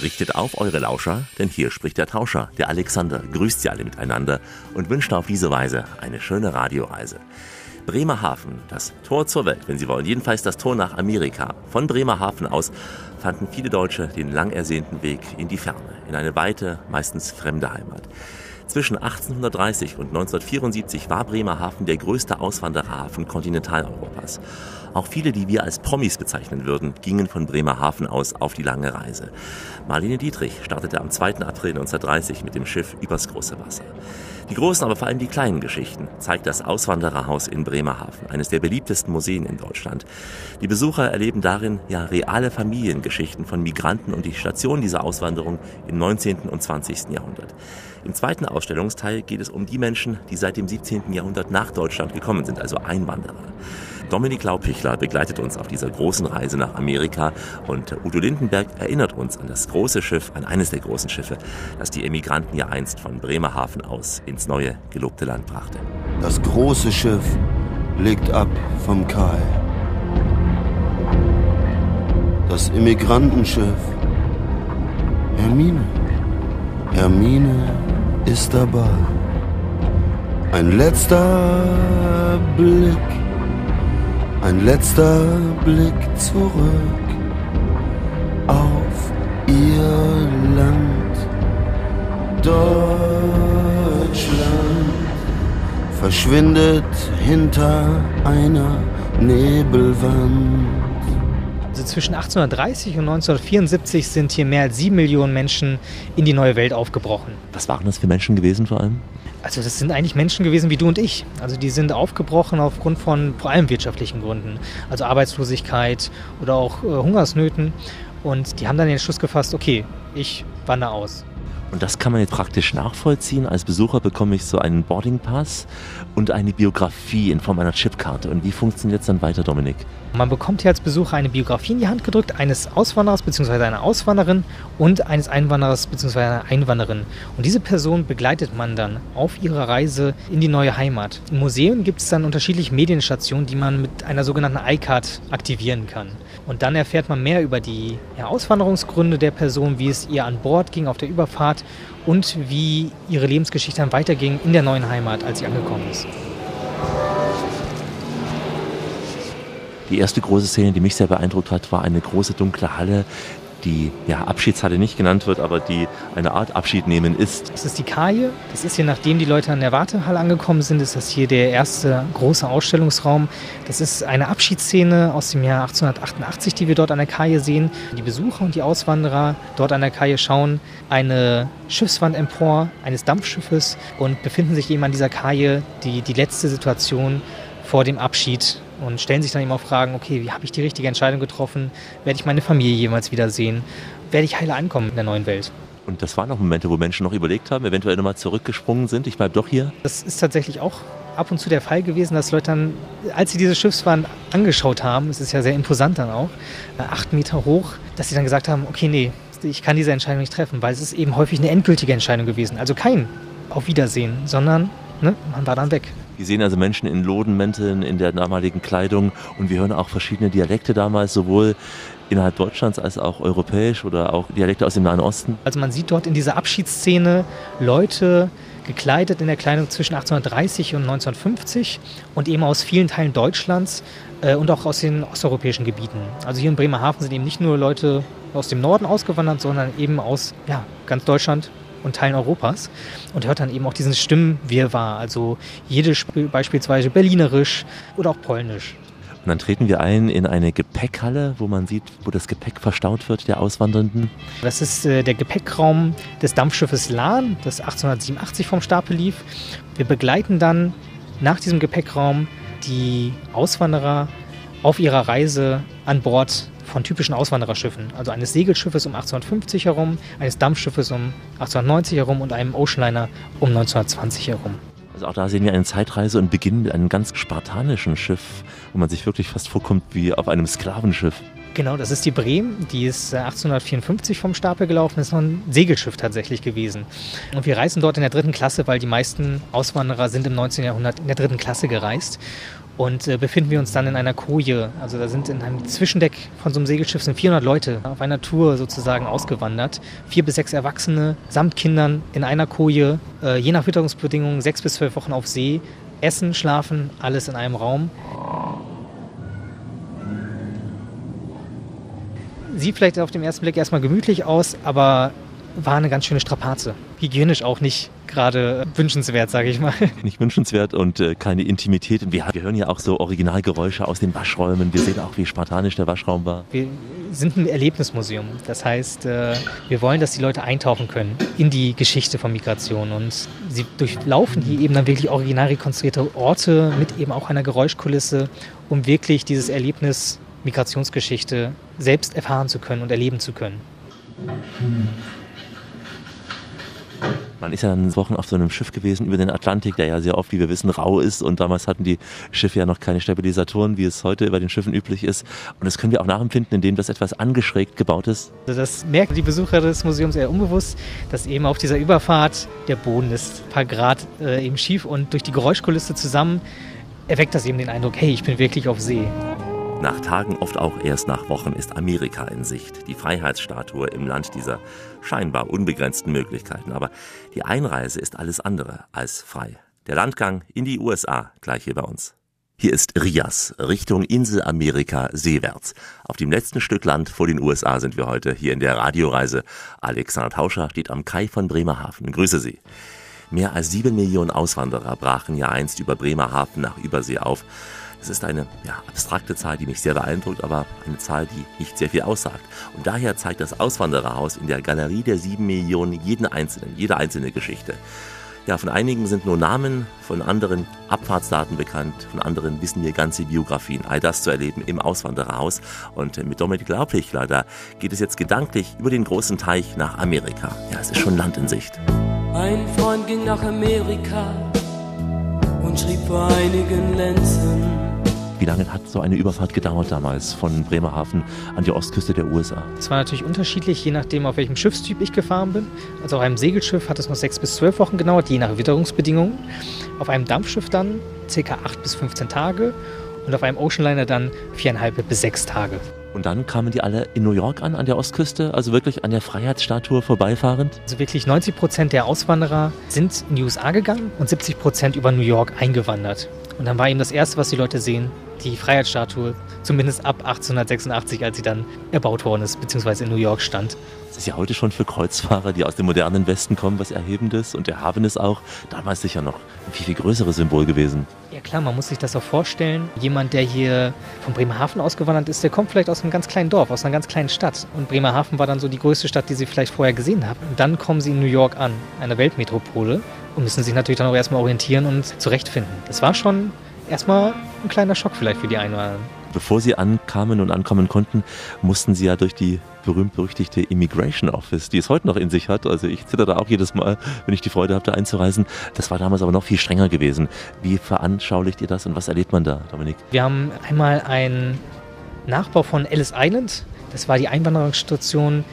Richtet auf eure Lauscher, denn hier spricht der Tauscher, der Alexander, grüßt sie alle miteinander und wünscht auf diese Weise eine schöne Radioreise. Bremerhaven, das Tor zur Welt, wenn Sie wollen, jedenfalls das Tor nach Amerika. Von Bremerhaven aus fanden viele Deutsche den lang ersehnten Weg in die Ferne, in eine weite, meistens fremde Heimat. Zwischen 1830 und 1974 war Bremerhaven der größte Auswandererhafen Kontinentaleuropas. Auch viele, die wir als Promis bezeichnen würden, gingen von Bremerhaven aus auf die lange Reise. Marlene Dietrich startete am 2. April 1930 mit dem Schiff übers große Wasser. Die großen, aber vor allem die kleinen Geschichten zeigt das Auswandererhaus in Bremerhaven, eines der beliebtesten Museen in Deutschland. Die Besucher erleben darin ja reale Familiengeschichten von Migranten und die Station dieser Auswanderung im 19. und 20. Jahrhundert. Im zweiten Ausstellungsteil geht es um die Menschen, die seit dem 17. Jahrhundert nach Deutschland gekommen sind, also Einwanderer. Dominik Laupichler begleitet uns auf dieser großen Reise nach Amerika und Udo Lindenberg erinnert uns an das große Schiff, an eines der großen Schiffe, das die Emigranten ja einst von Bremerhaven aus ins neue, gelobte Land brachte. Das große Schiff legt ab vom Kai. Das Immigrantenschiff. Hermine. Hermine ist dabei. Ein letzter Blick. Ein letzter Blick zurück auf ihr Land. Deutschland verschwindet hinter einer Nebelwand. Also zwischen 1830 und 1974 sind hier mehr als sieben Millionen Menschen in die neue Welt aufgebrochen. Was waren das für Menschen gewesen vor allem? Also das sind eigentlich Menschen gewesen wie du und ich. Also die sind aufgebrochen aufgrund von vor allem wirtschaftlichen Gründen. Also Arbeitslosigkeit oder auch äh, Hungersnöten. Und die haben dann den Entschluss gefasst, okay, ich wandere aus. Und das kann man jetzt praktisch nachvollziehen. Als Besucher bekomme ich so einen Boardingpass und eine Biografie in Form einer Chipkarte. Und wie funktioniert es dann weiter, Dominik? Man bekommt hier als Besucher eine Biografie in die Hand gedrückt, eines Auswanderers bzw. einer Auswanderin und eines Einwanderers bzw. einer Einwanderin. Und diese Person begleitet man dann auf ihrer Reise in die neue Heimat. Im Museum gibt es dann unterschiedliche Medienstationen, die man mit einer sogenannten iCard aktivieren kann. Und dann erfährt man mehr über die Auswanderungsgründe der Person, wie es ihr an Bord ging auf der Überfahrt und wie ihre Lebensgeschichte dann weiterging in der neuen Heimat, als sie angekommen ist. Die erste große Szene, die mich sehr beeindruckt hat, war eine große dunkle Halle, die ja, Abschiedshalle nicht genannt wird, aber die eine Art Abschied nehmen ist. Das ist die Kaje. Das ist hier, nachdem die Leute an der Wartehalle angekommen sind, ist das hier der erste große Ausstellungsraum. Das ist eine Abschiedsszene aus dem Jahr 1888, die wir dort an der Kaje sehen. Die Besucher und die Auswanderer dort an der Kaje schauen eine Schiffswand empor eines Dampfschiffes und befinden sich eben an dieser Kaje, die, die letzte Situation vor dem Abschied und stellen sich dann eben auch Fragen, okay, wie habe ich die richtige Entscheidung getroffen? Werde ich meine Familie jemals wiedersehen? Werde ich heile ankommen in der neuen Welt? Und das waren auch Momente, wo Menschen noch überlegt haben, eventuell nochmal zurückgesprungen sind, ich bleibe doch hier. Das ist tatsächlich auch ab und zu der Fall gewesen, dass Leute dann, als sie diese Schiffswand angeschaut haben, es ist ja sehr imposant dann auch, äh, acht Meter hoch, dass sie dann gesagt haben, okay, nee, ich kann diese Entscheidung nicht treffen, weil es ist eben häufig eine endgültige Entscheidung gewesen. Also kein Auf Wiedersehen, sondern ne, man war dann weg. Wir sehen also Menschen in Lodenmänteln, in der damaligen Kleidung und wir hören auch verschiedene Dialekte damals, sowohl innerhalb Deutschlands als auch europäisch oder auch Dialekte aus dem Nahen Osten. Also man sieht dort in dieser Abschiedsszene Leute gekleidet in der Kleidung zwischen 1830 und 1950 und eben aus vielen Teilen Deutschlands äh, und auch aus den osteuropäischen Gebieten. Also hier in Bremerhaven sind eben nicht nur Leute aus dem Norden ausgewandert, sondern eben aus ja, ganz Deutschland und Teilen Europas und hört dann eben auch diesen Stimmenwirrwarr, also Jiddisch beispielsweise Berlinerisch oder auch Polnisch. Und dann treten wir ein in eine Gepäckhalle, wo man sieht, wo das Gepäck verstaut wird der Auswandernden. Das ist äh, der Gepäckraum des Dampfschiffes Lahn, das 1887 vom Stapel lief. Wir begleiten dann nach diesem Gepäckraum die Auswanderer auf ihrer Reise an Bord von typischen Auswandererschiffen, also eines Segelschiffes um 1850 herum, eines Dampfschiffes um 1890 herum und einem Oceanliner um 1920 herum. Also auch da sehen wir eine Zeitreise und beginnen mit einem ganz spartanischen Schiff, wo man sich wirklich fast vorkommt wie auf einem Sklavenschiff. Genau, das ist die Bremen. Die ist 1854 vom Stapel gelaufen. Das ist noch ein Segelschiff tatsächlich gewesen. Und wir reisen dort in der dritten Klasse, weil die meisten Auswanderer sind im 19. Jahrhundert in der dritten Klasse gereist und äh, befinden wir uns dann in einer Koje. Also da sind in einem Zwischendeck von so einem Segelschiff sind 400 Leute auf einer Tour sozusagen ausgewandert. Vier bis sechs Erwachsene samt Kindern in einer Koje, äh, je nach Witterungsbedingungen sechs bis zwölf Wochen auf See. Essen, schlafen, alles in einem Raum. Sieht vielleicht auf den ersten Blick erstmal gemütlich aus, aber war eine ganz schöne Strapaze. Hygienisch auch nicht gerade wünschenswert, sage ich mal. Nicht wünschenswert und äh, keine Intimität. Und wir, wir, hören ja auch so Originalgeräusche aus den Waschräumen. Wir sehen auch, wie spartanisch der Waschraum war. Wir sind ein Erlebnismuseum. Das heißt, äh, wir wollen, dass die Leute eintauchen können in die Geschichte von Migration. Und sie durchlaufen hier eben dann wirklich original rekonstruierte Orte mit eben auch einer Geräuschkulisse, um wirklich dieses Erlebnis Migrationsgeschichte selbst erfahren zu können und erleben zu können. Man ist ja dann Wochen auf so einem Schiff gewesen über den Atlantik, der ja sehr oft, wie wir wissen, rau ist. Und damals hatten die Schiffe ja noch keine Stabilisatoren, wie es heute bei den Schiffen üblich ist. Und das können wir auch nachempfinden, indem das etwas angeschrägt gebaut ist. Also das merken die Besucher des Museums eher unbewusst, dass eben auf dieser Überfahrt der Boden ist ein paar Grad äh, eben schief und durch die Geräuschkulisse zusammen erweckt das eben den Eindruck, hey, ich bin wirklich auf See. Nach Tagen, oft auch erst nach Wochen, ist Amerika in Sicht, die Freiheitsstatue im Land dieser scheinbar unbegrenzten Möglichkeiten. Aber die Einreise ist alles andere als frei. Der Landgang in die USA, gleich hier bei uns. Hier ist Rias, Richtung Insel Amerika seewärts. Auf dem letzten Stück Land vor den USA sind wir heute hier in der Radioreise. Alexander Tauscher steht am Kai von Bremerhaven. Grüße Sie. Mehr als sieben Millionen Auswanderer brachen ja einst über Bremerhaven nach Übersee auf. Es ist eine ja, abstrakte Zahl, die mich sehr beeindruckt, aber eine Zahl, die nicht sehr viel aussagt. Und daher zeigt das Auswandererhaus in der Galerie der sieben Millionen jeden einzelnen, jede einzelne Geschichte. Ja, von einigen sind nur Namen, von anderen Abfahrtsdaten bekannt, von anderen wissen wir ganze Biografien. All das zu erleben im Auswandererhaus. Und mit Dominik Laublichler, da geht es jetzt gedanklich über den großen Teich nach Amerika. Ja, es ist schon Land in Sicht. Ein Freund ging nach Amerika und schrieb vor einigen Lenzen wie lange hat so eine Überfahrt gedauert damals von Bremerhaven an die Ostküste der USA? Es war natürlich unterschiedlich, je nachdem, auf welchem Schiffstyp ich gefahren bin. Also auf einem Segelschiff hat es noch sechs bis zwölf Wochen gedauert, je nach Witterungsbedingungen. Auf einem Dampfschiff dann ca. acht bis 15 Tage und auf einem Oceanliner dann viereinhalb bis sechs Tage. Und dann kamen die alle in New York an, an der Ostküste, also wirklich an der Freiheitsstatue vorbeifahrend? Also wirklich 90 Prozent der Auswanderer sind in die USA gegangen und 70 Prozent über New York eingewandert. Und dann war eben das Erste, was die Leute sehen, die Freiheitsstatue, zumindest ab 1886, als sie dann erbaut worden ist, beziehungsweise in New York stand. Das ist ja heute schon für Kreuzfahrer, die aus dem modernen Westen kommen, was Erhebendes und Erhabenes auch. Damals sicher noch ein viel, viel größeres Symbol gewesen. Ja klar, man muss sich das auch vorstellen. Jemand, der hier von Bremerhaven ausgewandert ist, der kommt vielleicht aus einem ganz kleinen Dorf, aus einer ganz kleinen Stadt. Und Bremerhaven war dann so die größte Stadt, die sie vielleicht vorher gesehen haben. Und dann kommen sie in New York an, einer Weltmetropole, und müssen sich natürlich dann auch erstmal orientieren und zurechtfinden. Das war schon erstmal ein kleiner Schock vielleicht für die einen oder anderen. Bevor sie ankamen und ankommen konnten, mussten sie ja durch die berühmt-berüchtigte Immigration Office, die es heute noch in sich hat. Also ich zitter da auch jedes Mal, wenn ich die Freude habe, da einzureisen. Das war damals aber noch viel strenger gewesen. Wie veranschaulicht ihr das und was erlebt man da, Dominik? Wir haben einmal einen Nachbau von Ellis Island. Das war die Einwanderungsstation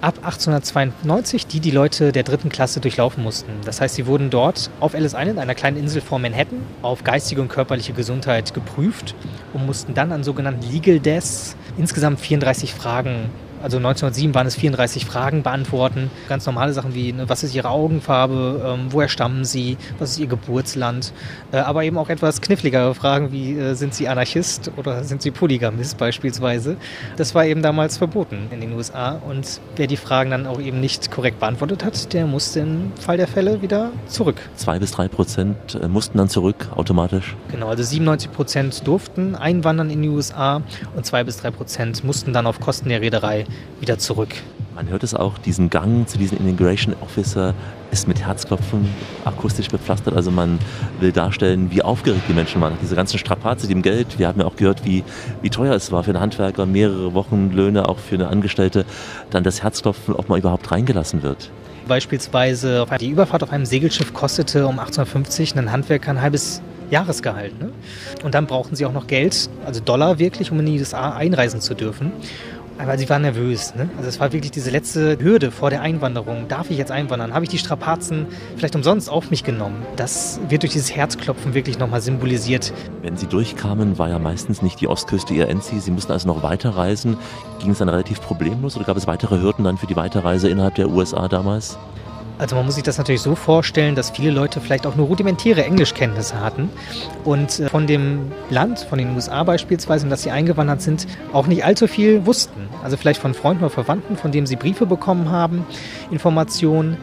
ab 1892, die die Leute der dritten Klasse durchlaufen mussten. Das heißt, sie wurden dort auf Ellis Island, einer kleinen Insel vor Manhattan, auf geistige und körperliche Gesundheit geprüft und mussten dann an sogenannten Legal Desks insgesamt 34 Fragen also 1907 waren es 34 Fragen beantworten. Ganz normale Sachen wie, ne, was ist Ihre Augenfarbe, ähm, woher stammen Sie, was ist Ihr Geburtsland. Äh, aber eben auch etwas kniffligere Fragen wie, äh, sind Sie Anarchist oder sind Sie Polygamist beispielsweise. Das war eben damals verboten in den USA. Und wer die Fragen dann auch eben nicht korrekt beantwortet hat, der musste im Fall der Fälle wieder zurück. Zwei bis drei Prozent äh, mussten dann zurück, automatisch. Genau, also 97 Prozent durften einwandern in die USA und zwei bis drei Prozent mussten dann auf Kosten der Reederei wieder zurück. Man hört es auch, diesen Gang zu diesem Immigration Officer ist mit Herzklopfen akustisch bepflastert. Also man will darstellen, wie aufgeregt die Menschen waren. Diese ganzen Strapaze, dem Geld. Wir haben ja auch gehört, wie, wie teuer es war für einen Handwerker, mehrere Wochenlöhne, auch für eine Angestellte. Dann das Herzklopfen, ob man überhaupt reingelassen wird. Beispielsweise die Überfahrt auf einem Segelschiff kostete um 1850 einen Handwerker ein halbes Jahresgehalt. Ne? Und dann brauchten sie auch noch Geld, also Dollar wirklich, um in die USA einreisen zu dürfen. Aber sie war nervös. Ne? Also es war wirklich diese letzte Hürde vor der Einwanderung. Darf ich jetzt einwandern? Habe ich die Strapazen vielleicht umsonst auf mich genommen? Das wird durch dieses Herzklopfen wirklich nochmal symbolisiert. Wenn sie durchkamen, war ja meistens nicht die Ostküste ihr Endziel. Sie mussten also noch weiterreisen. Ging es dann relativ problemlos oder gab es weitere Hürden dann für die Weiterreise innerhalb der USA damals? Also man muss sich das natürlich so vorstellen, dass viele Leute vielleicht auch nur rudimentäre Englischkenntnisse hatten und äh, von dem Land, von den USA beispielsweise, in das sie eingewandert sind, auch nicht allzu viel wussten. Also vielleicht von Freunden oder Verwandten, von denen sie Briefe bekommen haben, Informationen.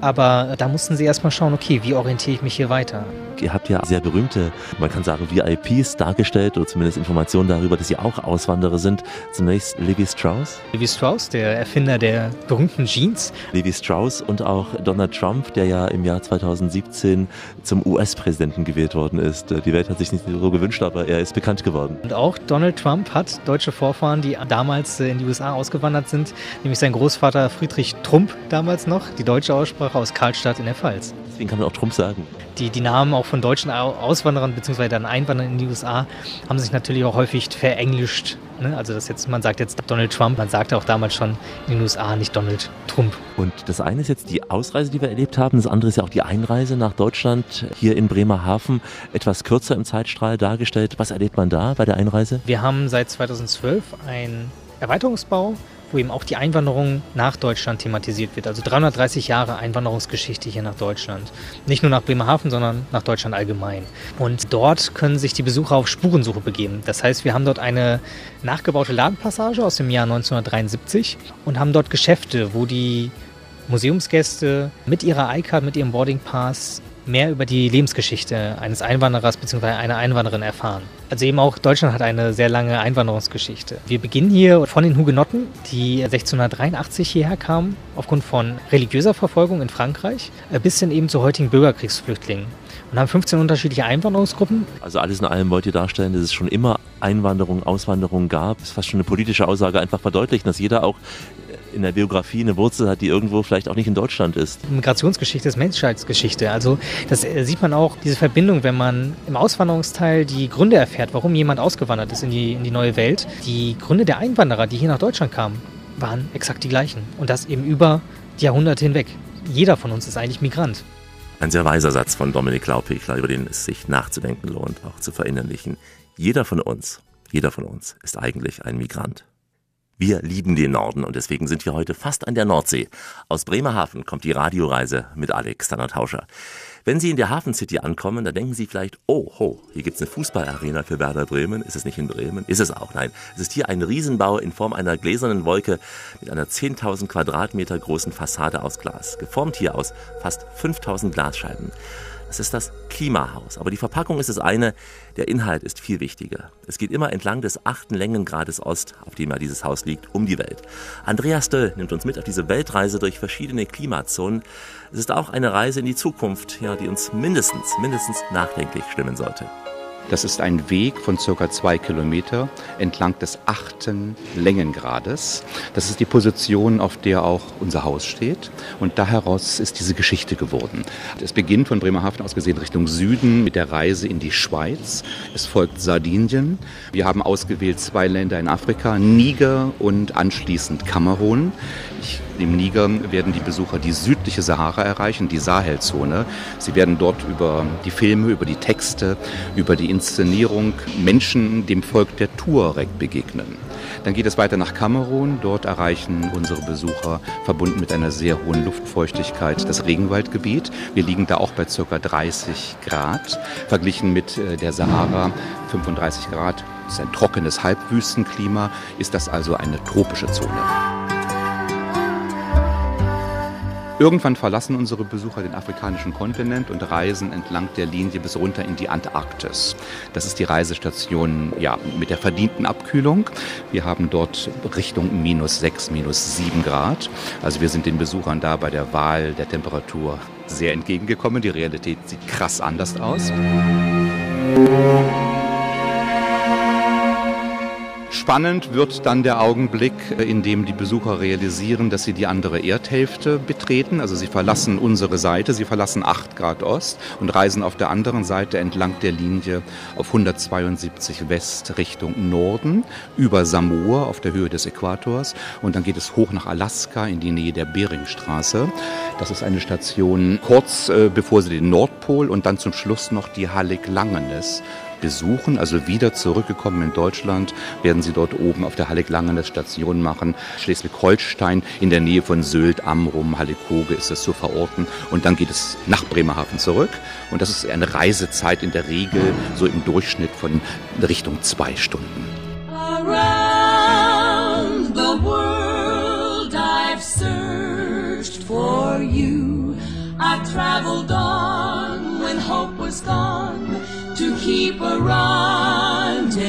Aber da mussten sie erstmal schauen, okay, wie orientiere ich mich hier weiter? Ihr habt ja sehr berühmte, man kann sagen, VIPs dargestellt oder zumindest Informationen darüber, dass sie auch Auswanderer sind. Zunächst Levi Strauss. Levi Strauss, der Erfinder der berühmten Jeans. Levi Strauss und auch Donald Trump, der ja im Jahr 2017 zum US-Präsidenten gewählt worden ist. Die Welt hat sich nicht so gewünscht, aber er ist bekannt geworden. Und auch Donald Trump hat deutsche Vorfahren, die damals in die USA ausgewandert sind, nämlich sein Großvater Friedrich Trump damals noch, die deutsche Aussprache aus Karlstadt in der Pfalz. Deswegen kann man auch Trump sagen. Die, die Namen auch von deutschen Auswanderern bzw. dann Einwanderern in die USA haben sich natürlich auch häufig verenglischt. Ne? Also das jetzt, man sagt jetzt Donald Trump, man sagte auch damals schon in den USA nicht Donald Trump. Und das eine ist jetzt die Ausreise, die wir erlebt haben. Das andere ist ja auch die Einreise nach Deutschland hier in Bremerhaven. Etwas kürzer im Zeitstrahl dargestellt. Was erlebt man da bei der Einreise? Wir haben seit 2012 einen Erweiterungsbau wo eben auch die Einwanderung nach Deutschland thematisiert wird. Also 330 Jahre Einwanderungsgeschichte hier nach Deutschland. Nicht nur nach Bremerhaven, sondern nach Deutschland allgemein. Und dort können sich die Besucher auf Spurensuche begeben. Das heißt, wir haben dort eine nachgebaute Ladenpassage aus dem Jahr 1973 und haben dort Geschäfte, wo die Museumsgäste mit ihrer iCard, mit ihrem Boarding Pass mehr über die Lebensgeschichte eines Einwanderers bzw. einer Einwanderin erfahren. Also eben auch Deutschland hat eine sehr lange Einwanderungsgeschichte. Wir beginnen hier von den Hugenotten, die 1683 hierher kamen, aufgrund von religiöser Verfolgung in Frankreich, äh, bis hin eben zu heutigen Bürgerkriegsflüchtlingen. Und haben 15 unterschiedliche Einwanderungsgruppen. Also alles in allem wollt ihr darstellen, dass es schon immer Einwanderung, Auswanderung gab. Das ist fast schon eine politische Aussage, einfach verdeutlichen, dass jeder auch in der Biografie eine Wurzel hat, die irgendwo vielleicht auch nicht in Deutschland ist. Migrationsgeschichte ist Menschheitsgeschichte. Also das äh, sieht man auch, diese Verbindung, wenn man im Auswanderungsteil die Gründe erfährt, warum jemand ausgewandert ist in die, in die neue Welt. Die Gründe der Einwanderer, die hier nach Deutschland kamen, waren exakt die gleichen. Und das eben über die Jahrhunderte hinweg. Jeder von uns ist eigentlich Migrant. Ein sehr weiser Satz von Dominik Laupich, über den es sich nachzudenken lohnt, auch zu verinnerlichen. Jeder von uns, jeder von uns ist eigentlich ein Migrant. Wir lieben den Norden und deswegen sind wir heute fast an der Nordsee. Aus Bremerhaven kommt die Radioreise mit Alex Tauscher. Wenn Sie in der Hafen City ankommen, dann denken Sie vielleicht, oh, ho, hier gibt's eine Fußballarena für Werder Bremen. Ist es nicht in Bremen? Ist es auch? Nein. Es ist hier ein Riesenbau in Form einer gläsernen Wolke mit einer 10.000 Quadratmeter großen Fassade aus Glas. Geformt hier aus fast 5.000 Glasscheiben. Das ist das Klimahaus. Aber die Verpackung ist das eine, der Inhalt ist viel wichtiger. Es geht immer entlang des achten Längengrades Ost, auf dem ja dieses Haus liegt, um die Welt. Andreas Döll nimmt uns mit auf diese Weltreise durch verschiedene Klimazonen. Es ist auch eine Reise in die Zukunft, ja, die uns mindestens, mindestens nachdenklich stimmen sollte. Das ist ein Weg von circa zwei Kilometer entlang des achten Längengrades. Das ist die Position, auf der auch unser Haus steht. Und da heraus ist diese Geschichte geworden. Es beginnt von Bremerhaven aus gesehen Richtung Süden mit der Reise in die Schweiz. Es folgt Sardinien. Wir haben ausgewählt zwei Länder in Afrika, Niger und anschließend Kamerun. Ich, Im Niger werden die Besucher die südliche Sahara erreichen, die Sahelzone. Sie werden dort über die Filme, über die Texte, über die Inszenierung Menschen dem Volk der Tuareg begegnen. Dann geht es weiter nach Kamerun. Dort erreichen unsere Besucher, verbunden mit einer sehr hohen Luftfeuchtigkeit, das Regenwaldgebiet. Wir liegen da auch bei ca. 30 Grad. Verglichen mit äh, der Sahara 35 Grad. Das ist ein trockenes Halbwüstenklima, ist das also eine tropische Zone. Irgendwann verlassen unsere Besucher den afrikanischen Kontinent und reisen entlang der Linie bis runter in die Antarktis. Das ist die Reisestation ja, mit der verdienten Abkühlung. Wir haben dort Richtung minus 6, minus 7 Grad. Also wir sind den Besuchern da bei der Wahl der Temperatur sehr entgegengekommen. Die Realität sieht krass anders aus. Spannend wird dann der Augenblick, äh, in dem die Besucher realisieren, dass sie die andere Erdhälfte betreten. Also sie verlassen unsere Seite, sie verlassen 8 Grad Ost und reisen auf der anderen Seite entlang der Linie auf 172 West Richtung Norden über Samoa auf der Höhe des Äquators und dann geht es hoch nach Alaska in die Nähe der Beringstraße. Das ist eine Station kurz äh, bevor sie den Nordpol und dann zum Schluss noch die Hallig Langenes besuchen, also wieder zurückgekommen in Deutschland, werden sie dort oben auf der Hallig-Langen eine Station machen. Schleswig-Holstein in der Nähe von Sylt, Amrum, Hallig-Hoge ist das zu verorten. Und dann geht es nach Bremerhaven zurück. Und das ist eine Reisezeit in der Regel so im Durchschnitt von Richtung zwei Stunden. Around the world I've searched for you. I traveled on when hope was gone to keep a rendezvous.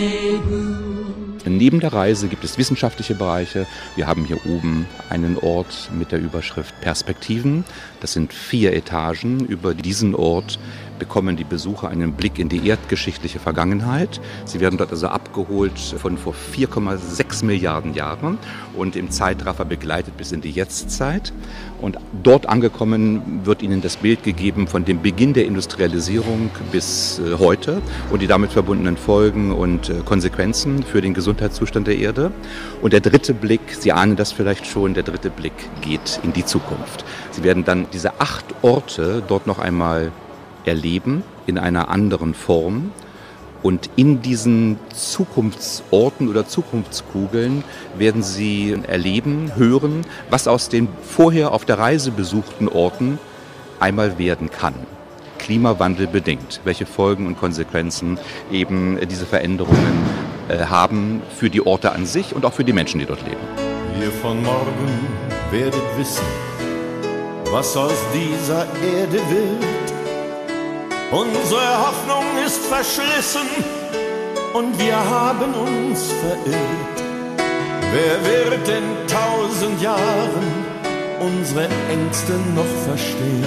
Neben der Reise gibt es wissenschaftliche Bereiche. Wir haben hier oben einen Ort mit der Überschrift Perspektiven. Das sind vier Etagen. Über diesen Ort bekommen die Besucher einen Blick in die erdgeschichtliche Vergangenheit. Sie werden dort also abgeholt von vor 4,6 Milliarden Jahren und im Zeitraffer begleitet bis in die Jetztzeit. Und dort angekommen wird ihnen das Bild gegeben von dem Beginn der Industrialisierung bis äh, heute und die damit verbundenen Folgen und äh, Konsequenzen für den Gesundheitszustand der Erde. Und der dritte Blick, Sie ahnen das vielleicht schon, der dritte Blick geht in die Zukunft. Sie werden dann diese acht Orte dort noch einmal erleben in einer anderen Form. Und in diesen Zukunftsorten oder Zukunftskugeln werden Sie erleben, hören, was aus den vorher auf der Reise besuchten Orten einmal werden kann. Klimawandel bedingt, welche Folgen und Konsequenzen eben diese Veränderungen äh, haben für die Orte an sich und auch für die Menschen, die dort leben. Ihr von morgen werdet wissen, was aus dieser Erde wird. Unsere Hoffnung ist verschlissen und wir haben uns verirrt. Wer wird in tausend Jahren unsere Ängste noch verstehen?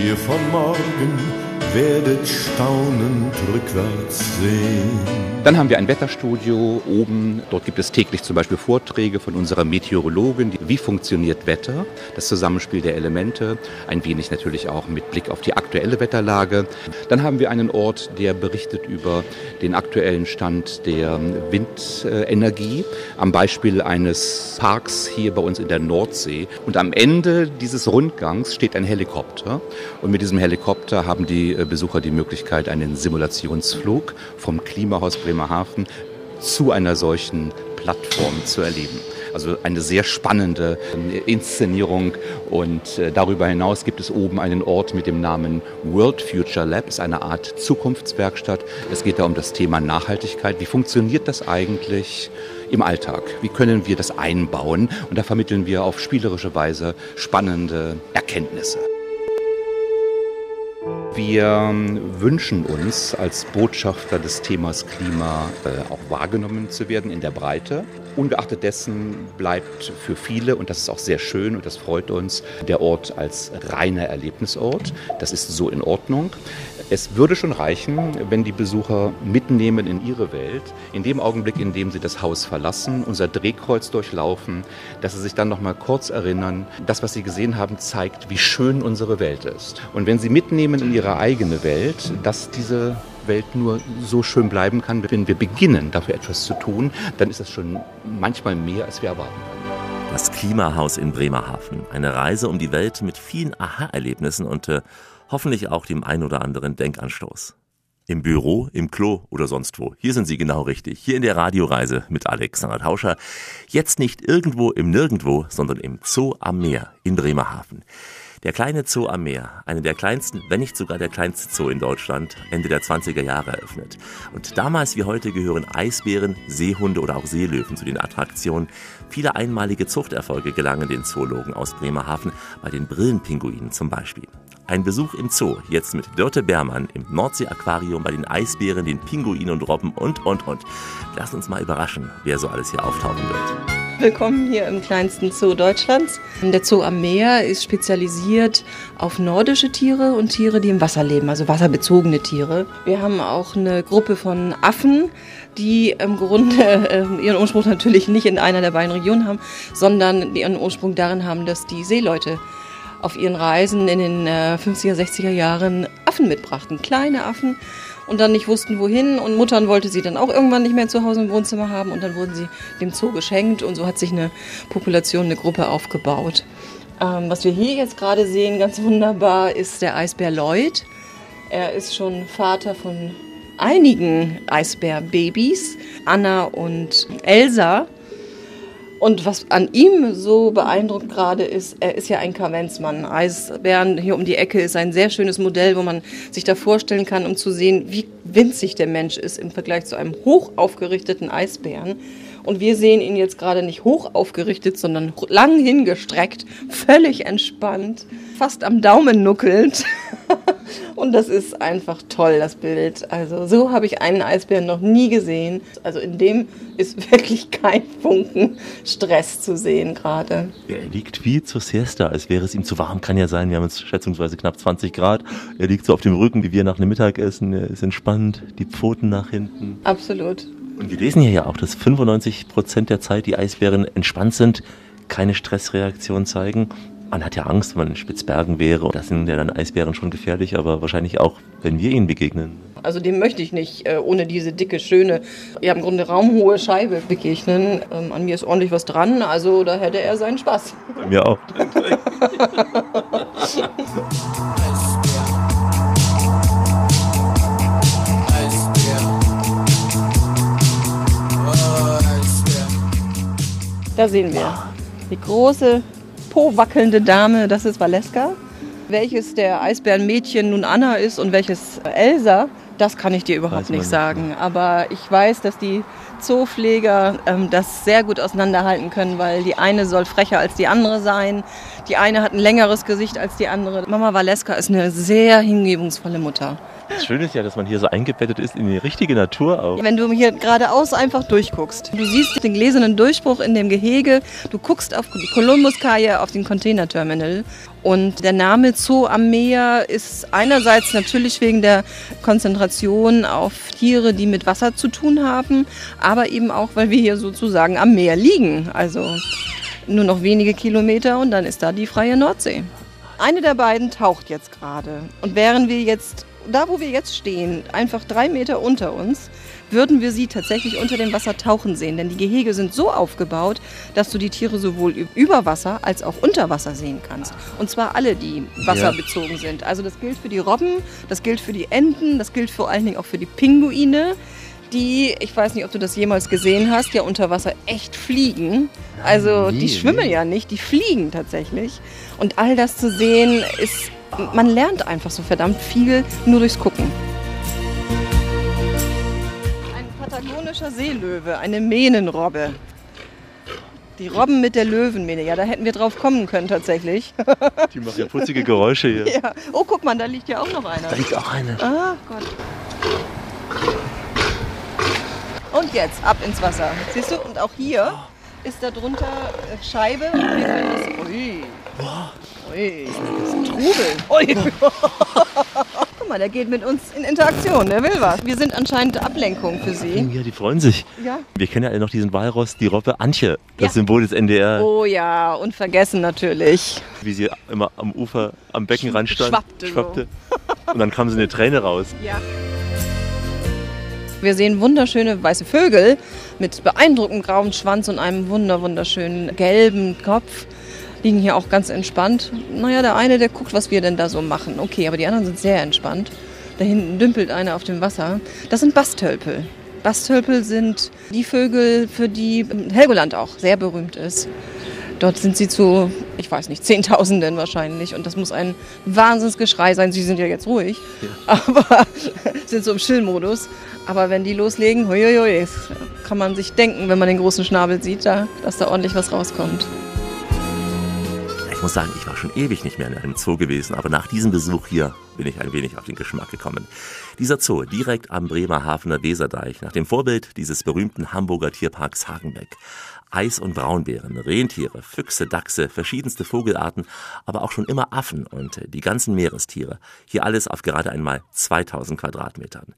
Ihr von morgen werdet staunend rückwärts sehen. Dann haben wir ein Wetterstudio oben. Dort gibt es täglich zum Beispiel Vorträge von unserer Meteorologin. Wie funktioniert Wetter? Das Zusammenspiel der Elemente. Ein wenig natürlich auch mit Blick auf die aktuelle Wetterlage. Dann haben wir einen Ort, der berichtet über den aktuellen Stand der Windenergie. Am Beispiel eines Parks hier bei uns in der Nordsee. Und am Ende dieses Rundgangs steht ein Helikopter. Und mit diesem Helikopter haben die Besucher die Möglichkeit, einen Simulationsflug vom Klimahaus Bremerhaven zu einer solchen Plattform zu erleben. Also eine sehr spannende Inszenierung und äh, darüber hinaus gibt es oben einen Ort mit dem Namen World Future Lab, ist eine Art Zukunftswerkstatt. Es geht da um das Thema Nachhaltigkeit. Wie funktioniert das eigentlich? im Alltag? Wie können wir das einbauen? Und da vermitteln wir auf spielerische Weise spannende Erkenntnisse. Wir ähm, wünschen uns als Botschafter des Themas Klima äh, auch wahrgenommen zu werden in der Breite. Ungeachtet dessen bleibt für viele, und das ist auch sehr schön und das freut uns, der Ort als reiner Erlebnisort. Das ist so in Ordnung. Es würde schon reichen, wenn die Besucher mitnehmen in ihre Welt, in dem Augenblick, in dem sie das Haus verlassen, unser Drehkreuz durchlaufen, dass sie sich dann noch mal kurz erinnern, das, was sie gesehen haben, zeigt, wie schön unsere Welt ist. Und wenn sie mitnehmen in ihre eigene Welt, dass diese Welt nur so schön bleiben kann, wenn wir beginnen, dafür etwas zu tun, dann ist das schon manchmal mehr, als wir erwarten. Das Klimahaus in Bremerhaven. Eine Reise um die Welt mit vielen Aha-Erlebnissen und äh, hoffentlich auch dem ein oder anderen Denkanstoß. Im Büro, im Klo oder sonst wo. Hier sind Sie genau richtig. Hier in der Radioreise mit Alexander Tauscher. Jetzt nicht irgendwo im Nirgendwo, sondern im Zoo am Meer in Bremerhaven. Der kleine Zoo am Meer, eine der kleinsten, wenn nicht sogar der kleinste Zoo in Deutschland, Ende der 20er Jahre eröffnet. Und damals wie heute gehören Eisbären, Seehunde oder auch Seelöwen zu den Attraktionen. Viele einmalige Zuchterfolge gelangen den Zoologen aus Bremerhaven, bei den Brillenpinguinen zum Beispiel. Ein Besuch im Zoo, jetzt mit Dörte Bermann im Nordsee-Aquarium bei den Eisbären, den Pinguinen und Robben und, und, und. Lass uns mal überraschen, wer so alles hier auftauchen wird. Willkommen hier im kleinsten Zoo Deutschlands. Der Zoo am Meer ist spezialisiert auf nordische Tiere und Tiere, die im Wasser leben, also wasserbezogene Tiere. Wir haben auch eine Gruppe von Affen, die im Grunde äh, ihren Ursprung natürlich nicht in einer der beiden Regionen haben, sondern ihren Ursprung darin haben, dass die Seeleute auf ihren Reisen in den äh, 50er, 60er Jahren Affen mitbrachten, kleine Affen und dann nicht wussten, wohin. Und Muttern wollte sie dann auch irgendwann nicht mehr zu Hause im Wohnzimmer haben und dann wurden sie dem Zoo geschenkt und so hat sich eine Population, eine Gruppe aufgebaut. Ähm, was wir hier jetzt gerade sehen, ganz wunderbar, ist der Eisbär Lloyd. Er ist schon Vater von einigen Eisbärbabys, Anna und Elsa. Und was an ihm so beeindruckt gerade ist, er ist ja ein Kavenzmann. Eisbären hier um die Ecke ist ein sehr schönes Modell, wo man sich da vorstellen kann, um zu sehen, wie winzig der Mensch ist im Vergleich zu einem hoch aufgerichteten Eisbären. Und wir sehen ihn jetzt gerade nicht hoch aufgerichtet, sondern lang hingestreckt, völlig entspannt, fast am Daumen nuckelnd. Und das ist einfach toll, das Bild. Also so habe ich einen Eisbären noch nie gesehen. Also in dem ist wirklich kein Funken Stress zu sehen gerade. Er liegt wie zur Siesta, als wäre es ihm zu warm. Kann ja sein, wir haben jetzt schätzungsweise knapp 20 Grad. Er liegt so auf dem Rücken, wie wir nach einem Mittagessen. Er ist entspannt, die Pfoten nach hinten. Absolut. Und wir lesen hier ja auch, dass 95 Prozent der Zeit die Eisbären entspannt sind, keine Stressreaktion zeigen. Man hat ja Angst, wenn man in Spitzbergen wäre. Da sind ja dann Eisbären schon gefährlich, aber wahrscheinlich auch, wenn wir ihnen begegnen. Also dem möchte ich nicht äh, ohne diese dicke, schöne, ja im Grunde raumhohe Scheibe begegnen. Ähm, an mir ist ordentlich was dran, also da hätte er seinen Spaß. Bei mir auch. Da sehen wir die große, po-wackelnde Dame, das ist Valeska. Welches der Eisbärenmädchen nun Anna ist und welches Elsa, das kann ich dir überhaupt nicht sagen. Aber ich weiß, dass die Zoopfleger ähm, das sehr gut auseinanderhalten können, weil die eine soll frecher als die andere sein. Die eine hat ein längeres Gesicht als die andere. Mama Valeska ist eine sehr hingebungsvolle Mutter. Das Schöne ist ja, dass man hier so eingebettet ist in die richtige Natur auch. Wenn du hier geradeaus einfach durchguckst, du siehst den gläsernen Durchbruch in dem Gehege, du guckst auf die Kolumbuskaje, auf den Containerterminal und der Name Zoo am Meer ist einerseits natürlich wegen der Konzentration auf Tiere, die mit Wasser zu tun haben, aber eben auch, weil wir hier sozusagen am Meer liegen. Also nur noch wenige Kilometer und dann ist da die freie Nordsee. Eine der beiden taucht jetzt gerade. Und wären wir jetzt da, wo wir jetzt stehen, einfach drei Meter unter uns, würden wir sie tatsächlich unter dem Wasser tauchen sehen. Denn die Gehege sind so aufgebaut, dass du die Tiere sowohl über Wasser als auch unter Wasser sehen kannst. Und zwar alle, die wasserbezogen sind. Also das gilt für die Robben, das gilt für die Enten, das gilt vor allen Dingen auch für die Pinguine. die, ich weiß nicht, ob du das jemals gesehen hast, ja unter Wasser echt fliegen. Also die schwimmen ja nicht, die fliegen tatsächlich. Und all das zu sehen ist, man lernt einfach so verdammt viel nur durchs Gucken. Ein patagonischer Seelöwe, eine Mähnenrobbe. Die Robben mit der Löwenmähne, ja, da hätten wir drauf kommen können tatsächlich. Die machen ja putzige Geräusche hier. ja. Oh, guck mal, da liegt ja auch noch einer. Da liegt auch eine. Ah, Gott. Und jetzt ab ins Wasser. Siehst du? Und auch hier ist da drunter äh, Scheibe. Und wir können das. Ui. Ui. Trubel. Ui. Guck mal, der geht mit uns in Interaktion. Der will was. Wir sind anscheinend Ablenkung für sie. Ja, die freuen sich. Ja. Wir kennen ja alle noch diesen Walross, die Robbe Antje, das Ja. Symbol des NDR, Oh ja, unvergessen natürlich. wie sie immer am Ufer, am Beckenrand stand. Schwappte so. Und dann kam so eine Träne raus. Ja. Wir sehen wunderschöne weiße Vögel mit beeindruckendem grauen Schwanz und einem wunder wunderschönen gelben Kopf. Liegen hier auch ganz entspannt. Naja, der eine, der guckt, was wir denn da so machen. Okay, aber die anderen sind sehr entspannt. Da hinten dümpelt einer auf dem Wasser. Das sind Bastölpel. Bastölpel sind die Vögel, für die Helgoland auch sehr berühmt ist. Dort sind sie zu, ich weiß nicht, Zehntausenden wahrscheinlich. Und das muss ein Wahnsinnsgeschrei sein. Sie sind ja jetzt ruhig, aber sind so im Chillmodus. Aber wenn die loslegen, huiuiui, kann man sich denken, wenn man den großen Schnabel sieht, da, dass da ordentlich was rauskommt. Ich muss sagen, ich war schon ewig nicht mehr in einem Zoo gewesen, aber nach diesem Besuch hier bin ich ein wenig auf den Geschmack gekommen. Dieser Zoo direkt am Bremerhavener Weserdeich, nach dem Vorbild dieses berühmten Hamburger Tierparks Hagenbeck. Eis- und Braunbären, Rentiere, Füchse, Dachse, verschiedenste Vogelarten, aber auch schon immer Affen und die ganzen Meerestiere. Hier alles auf gerade einmal 2000 Quadratmetern.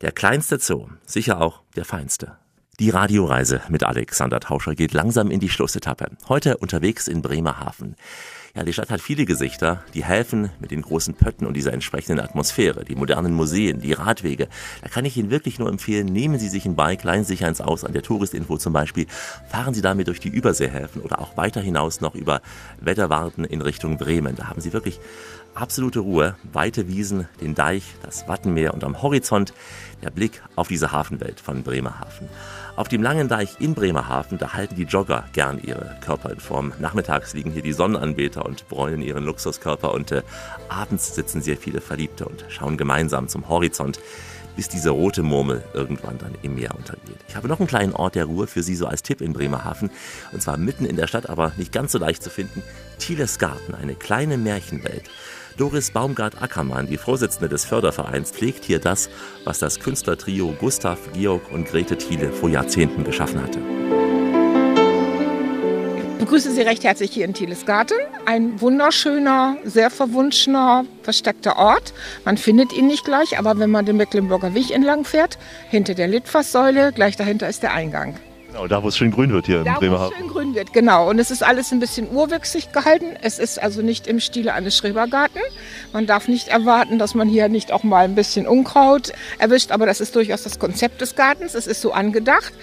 Der kleinste Zoo, sicher auch der feinste. Die Radioreise mit Alexander Tauscher geht langsam in die Schlussetappe. Heute unterwegs in Bremerhaven. Ja, die Stadt hat viele Gesichter, die Häfen mit den großen Pötten und dieser entsprechenden Atmosphäre, die modernen Museen, die Radwege. Da kann ich Ihnen wirklich nur empfehlen, nehmen Sie sich ein Bike, leihen Sie sich eins aus, an der Touristinfo zum Beispiel. Fahren Sie damit durch die Überseehäfen oder auch weiter hinaus noch über Wetterwarten in Richtung Bremen. Da haben Sie wirklich absolute Ruhe, weite Wiesen, den Deich, das Wattenmeer und am Horizont der Blick auf diese Hafenwelt von Bremerhaven. Auf dem langen Deich in Bremerhaven, da halten die Jogger gern ihre Körper in Form. Nachmittags liegen hier die Sonnenanbeter und bräunen ihren Luxuskörper und äh, abends sitzen sehr viele Verliebte und schauen gemeinsam zum Horizont, bis diese rote Murmel irgendwann dann im Meer untergeht. Ich habe noch einen kleinen Ort der Ruhe für Sie so als Tipp in Bremerhaven und zwar mitten in der Stadt, aber nicht ganz so leicht zu finden. Thieles Garten, eine kleine Märchenwelt. Doris Baumgart-Ackermann, die Vorsitzende des Fördervereins, pflegt hier das, was das Künstlertrio Gustav, Georg und Grete Thiele vor Jahrzehnten geschaffen hatte. Ich begrüße Sie recht herzlich hier in Thieles Garten. Ein wunderschöner, sehr verwunschener, versteckter Ort. Man findet ihn nicht gleich, aber wenn man den Mecklenburger Weg entlang fährt, hinter der Litfaßsäule, gleich dahinter ist der Eingang. Genau, da wo es schön grün wird hier in Da, wo es Bremerhaven. schön grün wird, genau. Und es ist alles ein bisschen urwüchsig gehalten. Es ist also nicht im Stile eines Schrebergarten. Man darf nicht erwarten, dass man hier nicht auch mal ein bisschen Unkraut erwischt, aber das ist durchaus das Konzept des Gartens. Es ist so angedacht.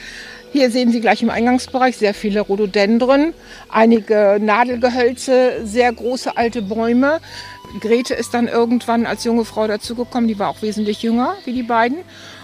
Hier sehen Sie gleich im Eingangsbereich sehr viele Rhododendren, einige Nadelgehölze, sehr große alte Bäume. Grete ist dann irgendwann als junge Frau dazugekommen, die war auch wesentlich jünger wie die beiden.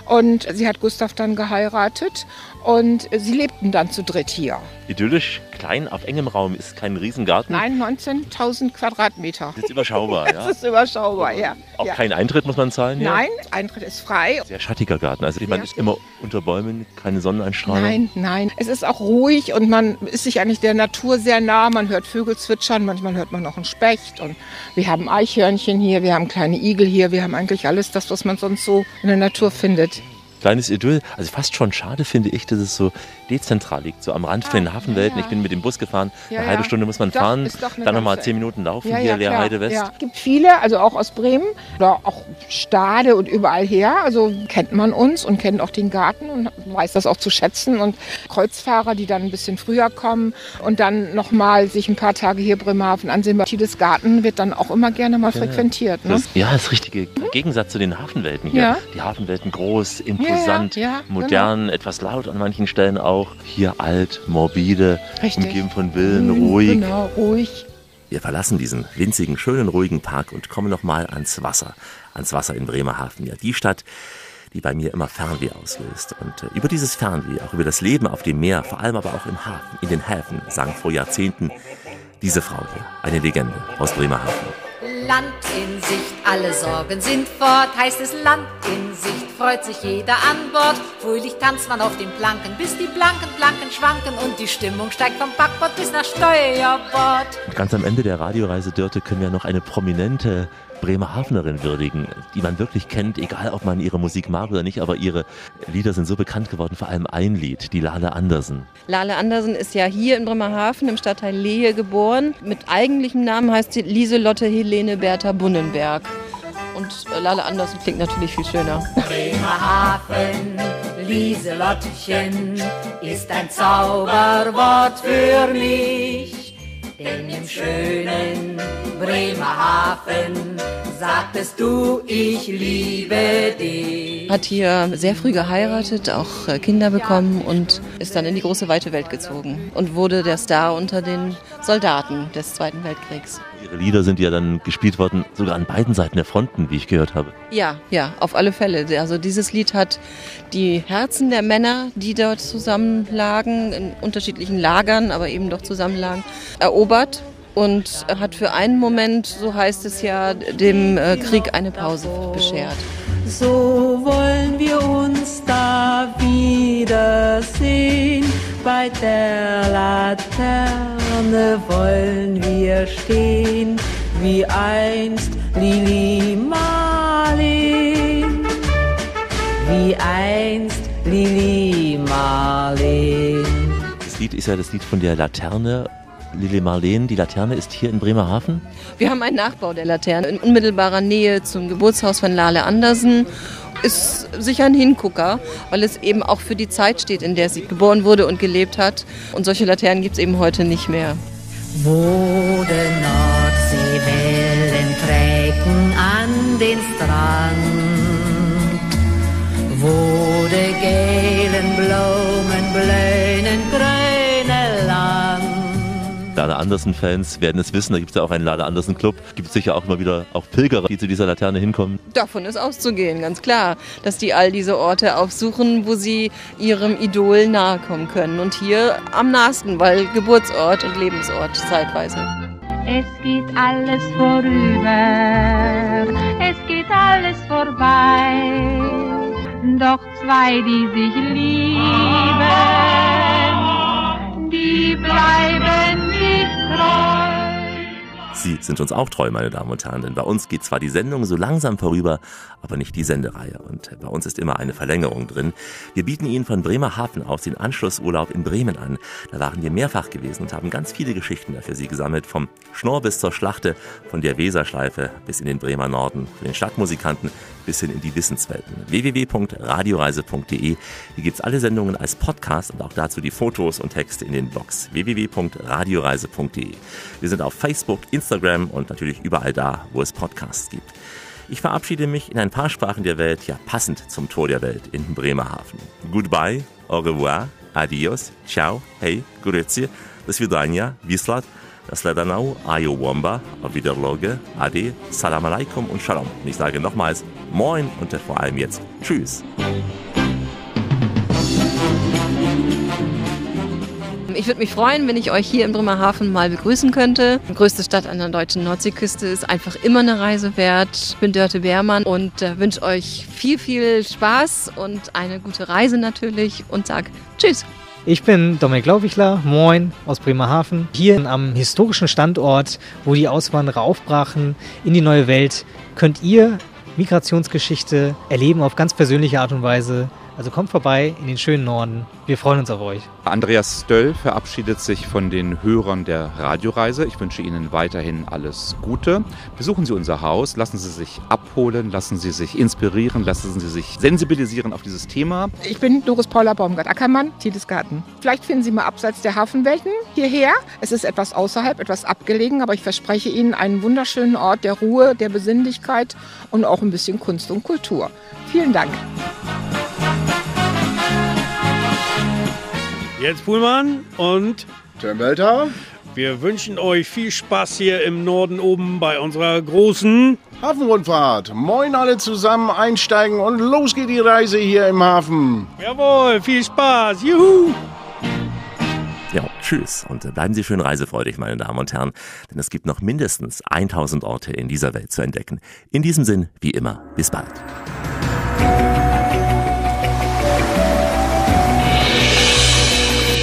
Und sie hat Gustav dann geheiratet und sie lebten dann zu dritt hier. Idyllisch, klein, auf engem Raum, ist kein Riesengarten. Nein, 19.000 Quadratmeter. Das ist überschaubar, ja. Das ist überschaubar, ja. Auch ja. kein Eintritt muss man zahlen hier. Nein, Eintritt ist frei. Sehr schattiger Garten. Also Sehr ist immer unter Bäumen, keine Sonneneinstrahlung. Nein, nein. Es ist auch ruhig und man ist sich eigentlich der Natur sehr nah. Man hört Vögel zwitschern, manchmal hört man noch einen Specht. Und wir haben Eichhörnchen hier, wir haben kleine Igel hier, wir haben eigentlich alles das, was man sonst so in der Natur findet. Kleines Idyll. Also fast schon schade finde ich, dass es so dezentral liegt, so am Rand von den Hafenwelten. Ich bin mit dem Bus gefahren, Ah, Ja, eine halbe ja. Stunde muss man Doch, fahren, dann nochmal zehn Minuten laufen, Ja, hier ja. Leerheide West. Ja. Es gibt viele, also auch aus Bremen oder auch Stade und überall her. Also kennt man uns und kennt auch den Garten und weiß das auch zu schätzen. Und Kreuzfahrer, die dann ein bisschen früher kommen und dann nochmal sich ein paar Tage hier Bremerhaven ansehen. Bei Tiedes Garten wird dann auch immer gerne mal frequentiert. Ne? Das, ja, das richtige Gegensatz zu den Hafenwelten hier. Ja. Die Hafenwelten groß, imposant, Ja, ja, ja, modern, etwas laut an manchen Stellen auch. Hier alt, morbide, Richtig. umgeben von Villen, Grün, ruhig. Genau, ruhig. Wir verlassen diesen winzigen, schönen, ruhigen Park und kommen nochmal ans Wasser. Ans Wasser in Bremerhaven. Ja, die Stadt, die bei mir immer Fernweh auslöst. Und äh, über dieses Fernweh, auch über das Leben auf dem Meer, vor allem aber auch im Hafen, in den Häfen, sagen vor Jahrzehnten diese Frau hier, eine Legende aus Bremerhaven. Land in Sicht, alle Sorgen sind fort, heißt es Land in Sicht, freut sich jeder an Bord. Fröhlich tanzt man auf den Planken, bis die blanken Planken schwanken und die Stimmung steigt vom Backbord bis nach Steuerbord. Und ganz am Ende der Radioreise, Dörte, können wir noch eine prominente Bremerhavenerin würdigen, die man wirklich kennt, egal ob man ihre Musik mag oder nicht, aber ihre Lieder sind so bekannt geworden, vor allem ein Lied, die Lale Andersen. Lale Andersen ist ja hier in Bremerhaven im Stadtteil Lehe geboren. Mit eigentlichem Namen heißt sie Lieselotte Helene Bertha Bunnenberg. Und äh, Lale Andersen klingt natürlich viel schöner. Bremerhaven, Lieselottchen, ist ein Zauberwort für mich. Denn im schönen Bremerhaven sagtest du, ich liebe dich. Hat hier sehr früh geheiratet, auch äh, Kinder bekommen und ist dann in die große weite Welt gezogen und wurde der Star unter den Soldaten des Zweiten Weltkriegs. Ihre Lieder sind ja dann gespielt worden, sogar an beiden Seiten der Fronten, wie ich gehört habe. Ja, ja, auf alle Fälle. Also dieses Lied hat die Herzen der Männer, die dort zusammenlagen, in unterschiedlichen Lagern, aber eben doch zusammenlagen, erobert und hat für einen Moment, so heißt es ja, dem äh, Krieg eine Pause beschert. So wollen wir uns da wiedersehen. Bei der Laterne wollen wir stehen, wie einst Lili Marleen. Wie einst Lili Marleen. Das Lied ist ja das Lied von der Laterne. Lili Marleen, die Laterne ist hier in Bremerhaven. Wir haben einen Nachbau der Laterne in unmittelbarer Nähe zum Geburtshaus von Lale Andersen. Ist sicher ein Hingucker, weil es eben auch für die Zeit steht, in der sie geboren wurde und gelebt hat. Und solche Laternen gibt es eben heute nicht mehr. Wo de Nordseewellen trägen an den Strand, wo de gelen Blumen blühen Land. Lade Andersen-Fans werden es wissen, da gibt es ja auch einen Lade Andersen-Club. Gibt es sicher auch immer wieder auch Pilgerer, die zu dieser Laterne hinkommen. Davon ist auszugehen, ganz klar, dass die all diese Orte aufsuchen, wo sie ihrem Idol nahe kommen können. Und hier am nahesten, weil Geburtsort und Lebensort zeitweise. Es geht alles vorüber, es geht alles vorbei. Doch zwei, die sich lieben, die bleiben. Sie sind uns auch treu, meine Damen und Herren, denn bei uns geht zwar die Sendung so langsam vorüber, aber nicht die Sendereihe. Und bei uns ist immer eine Verlängerung drin. Wir bieten Ihnen von Bremerhaven aus den Anschlussurlaub in Bremen an. Da waren wir mehrfach gewesen und haben ganz viele Geschichten für Sie gesammelt. Vom Schnorr bis zur Schlachte, von der Weserschleife bis in den Bremer Norden, von den Stadtmusikanten bis hin in die Wissenswelten. www.radioreise.de. Hier gibt es alle Sendungen als Podcast und auch dazu die Fotos und Texte in den Blogs. www.radioreise.de. Wir sind auf Facebook, Instagram und natürlich überall da, wo es Podcasts gibt. Ich verabschiede mich in ein paar Sprachen der Welt, ja passend zum Tor der Welt in Bremerhaven. Goodbye, au revoir, adios, ciao, hey, grazie, do svidania, vislat, das Ledanau, Ayo Womba, auf Wiederloge, Ade, Salam Alaikum und Shalom. Und ich sage nochmals Moin und vor allem jetzt Tschüss. Ich würde mich freuen, wenn ich euch hier in Bremerhaven mal begrüßen könnte. Die größte Stadt an der deutschen Nordseeküste ist einfach immer eine Reise wert. Ich bin Dörte Beermann und äh, wünsche euch viel, viel Spaß und eine gute Reise natürlich und sag Tschüss. Ich bin Dominik Laubichler, moin aus Bremerhaven, hier am historischen Standort, wo die Auswanderer aufbrachen in die neue Welt, könnt ihr Migrationsgeschichte erleben auf ganz persönliche Art und Weise. Also kommt vorbei in den schönen Norden. Wir freuen uns auf euch. Andreas Stöll verabschiedet sich von den Hörern der Radioreise. Ich wünsche Ihnen weiterhin alles Gute. Besuchen Sie unser Haus, lassen Sie sich abholen, lassen Sie sich inspirieren, lassen Sie sich sensibilisieren auf dieses Thema. Ich bin Doris Paula Baumgart-Ackermann, Tiedes-Garten. Vielleicht finden Sie mal abseits der Hafenwelten hierher. Es ist etwas außerhalb, etwas abgelegen, aber ich verspreche Ihnen einen wunderschönen Ort der Ruhe, der Besinnlichkeit und auch ein bisschen Kunst und Kultur. Vielen Dank. Jetzt Pullmann und Tim Welter. Wir wünschen euch viel Spaß hier im Norden oben bei unserer großen Hafenrundfahrt. Moin alle zusammen einsteigen und los geht die Reise hier im Hafen. Jawohl, viel Spaß. Juhu! Ja, tschüss und bleiben Sie schön reisefreudig, meine Damen und Herren, denn es gibt noch mindestens 1000 Orte in dieser Welt zu entdecken. In diesem Sinn, wie immer, bis bald.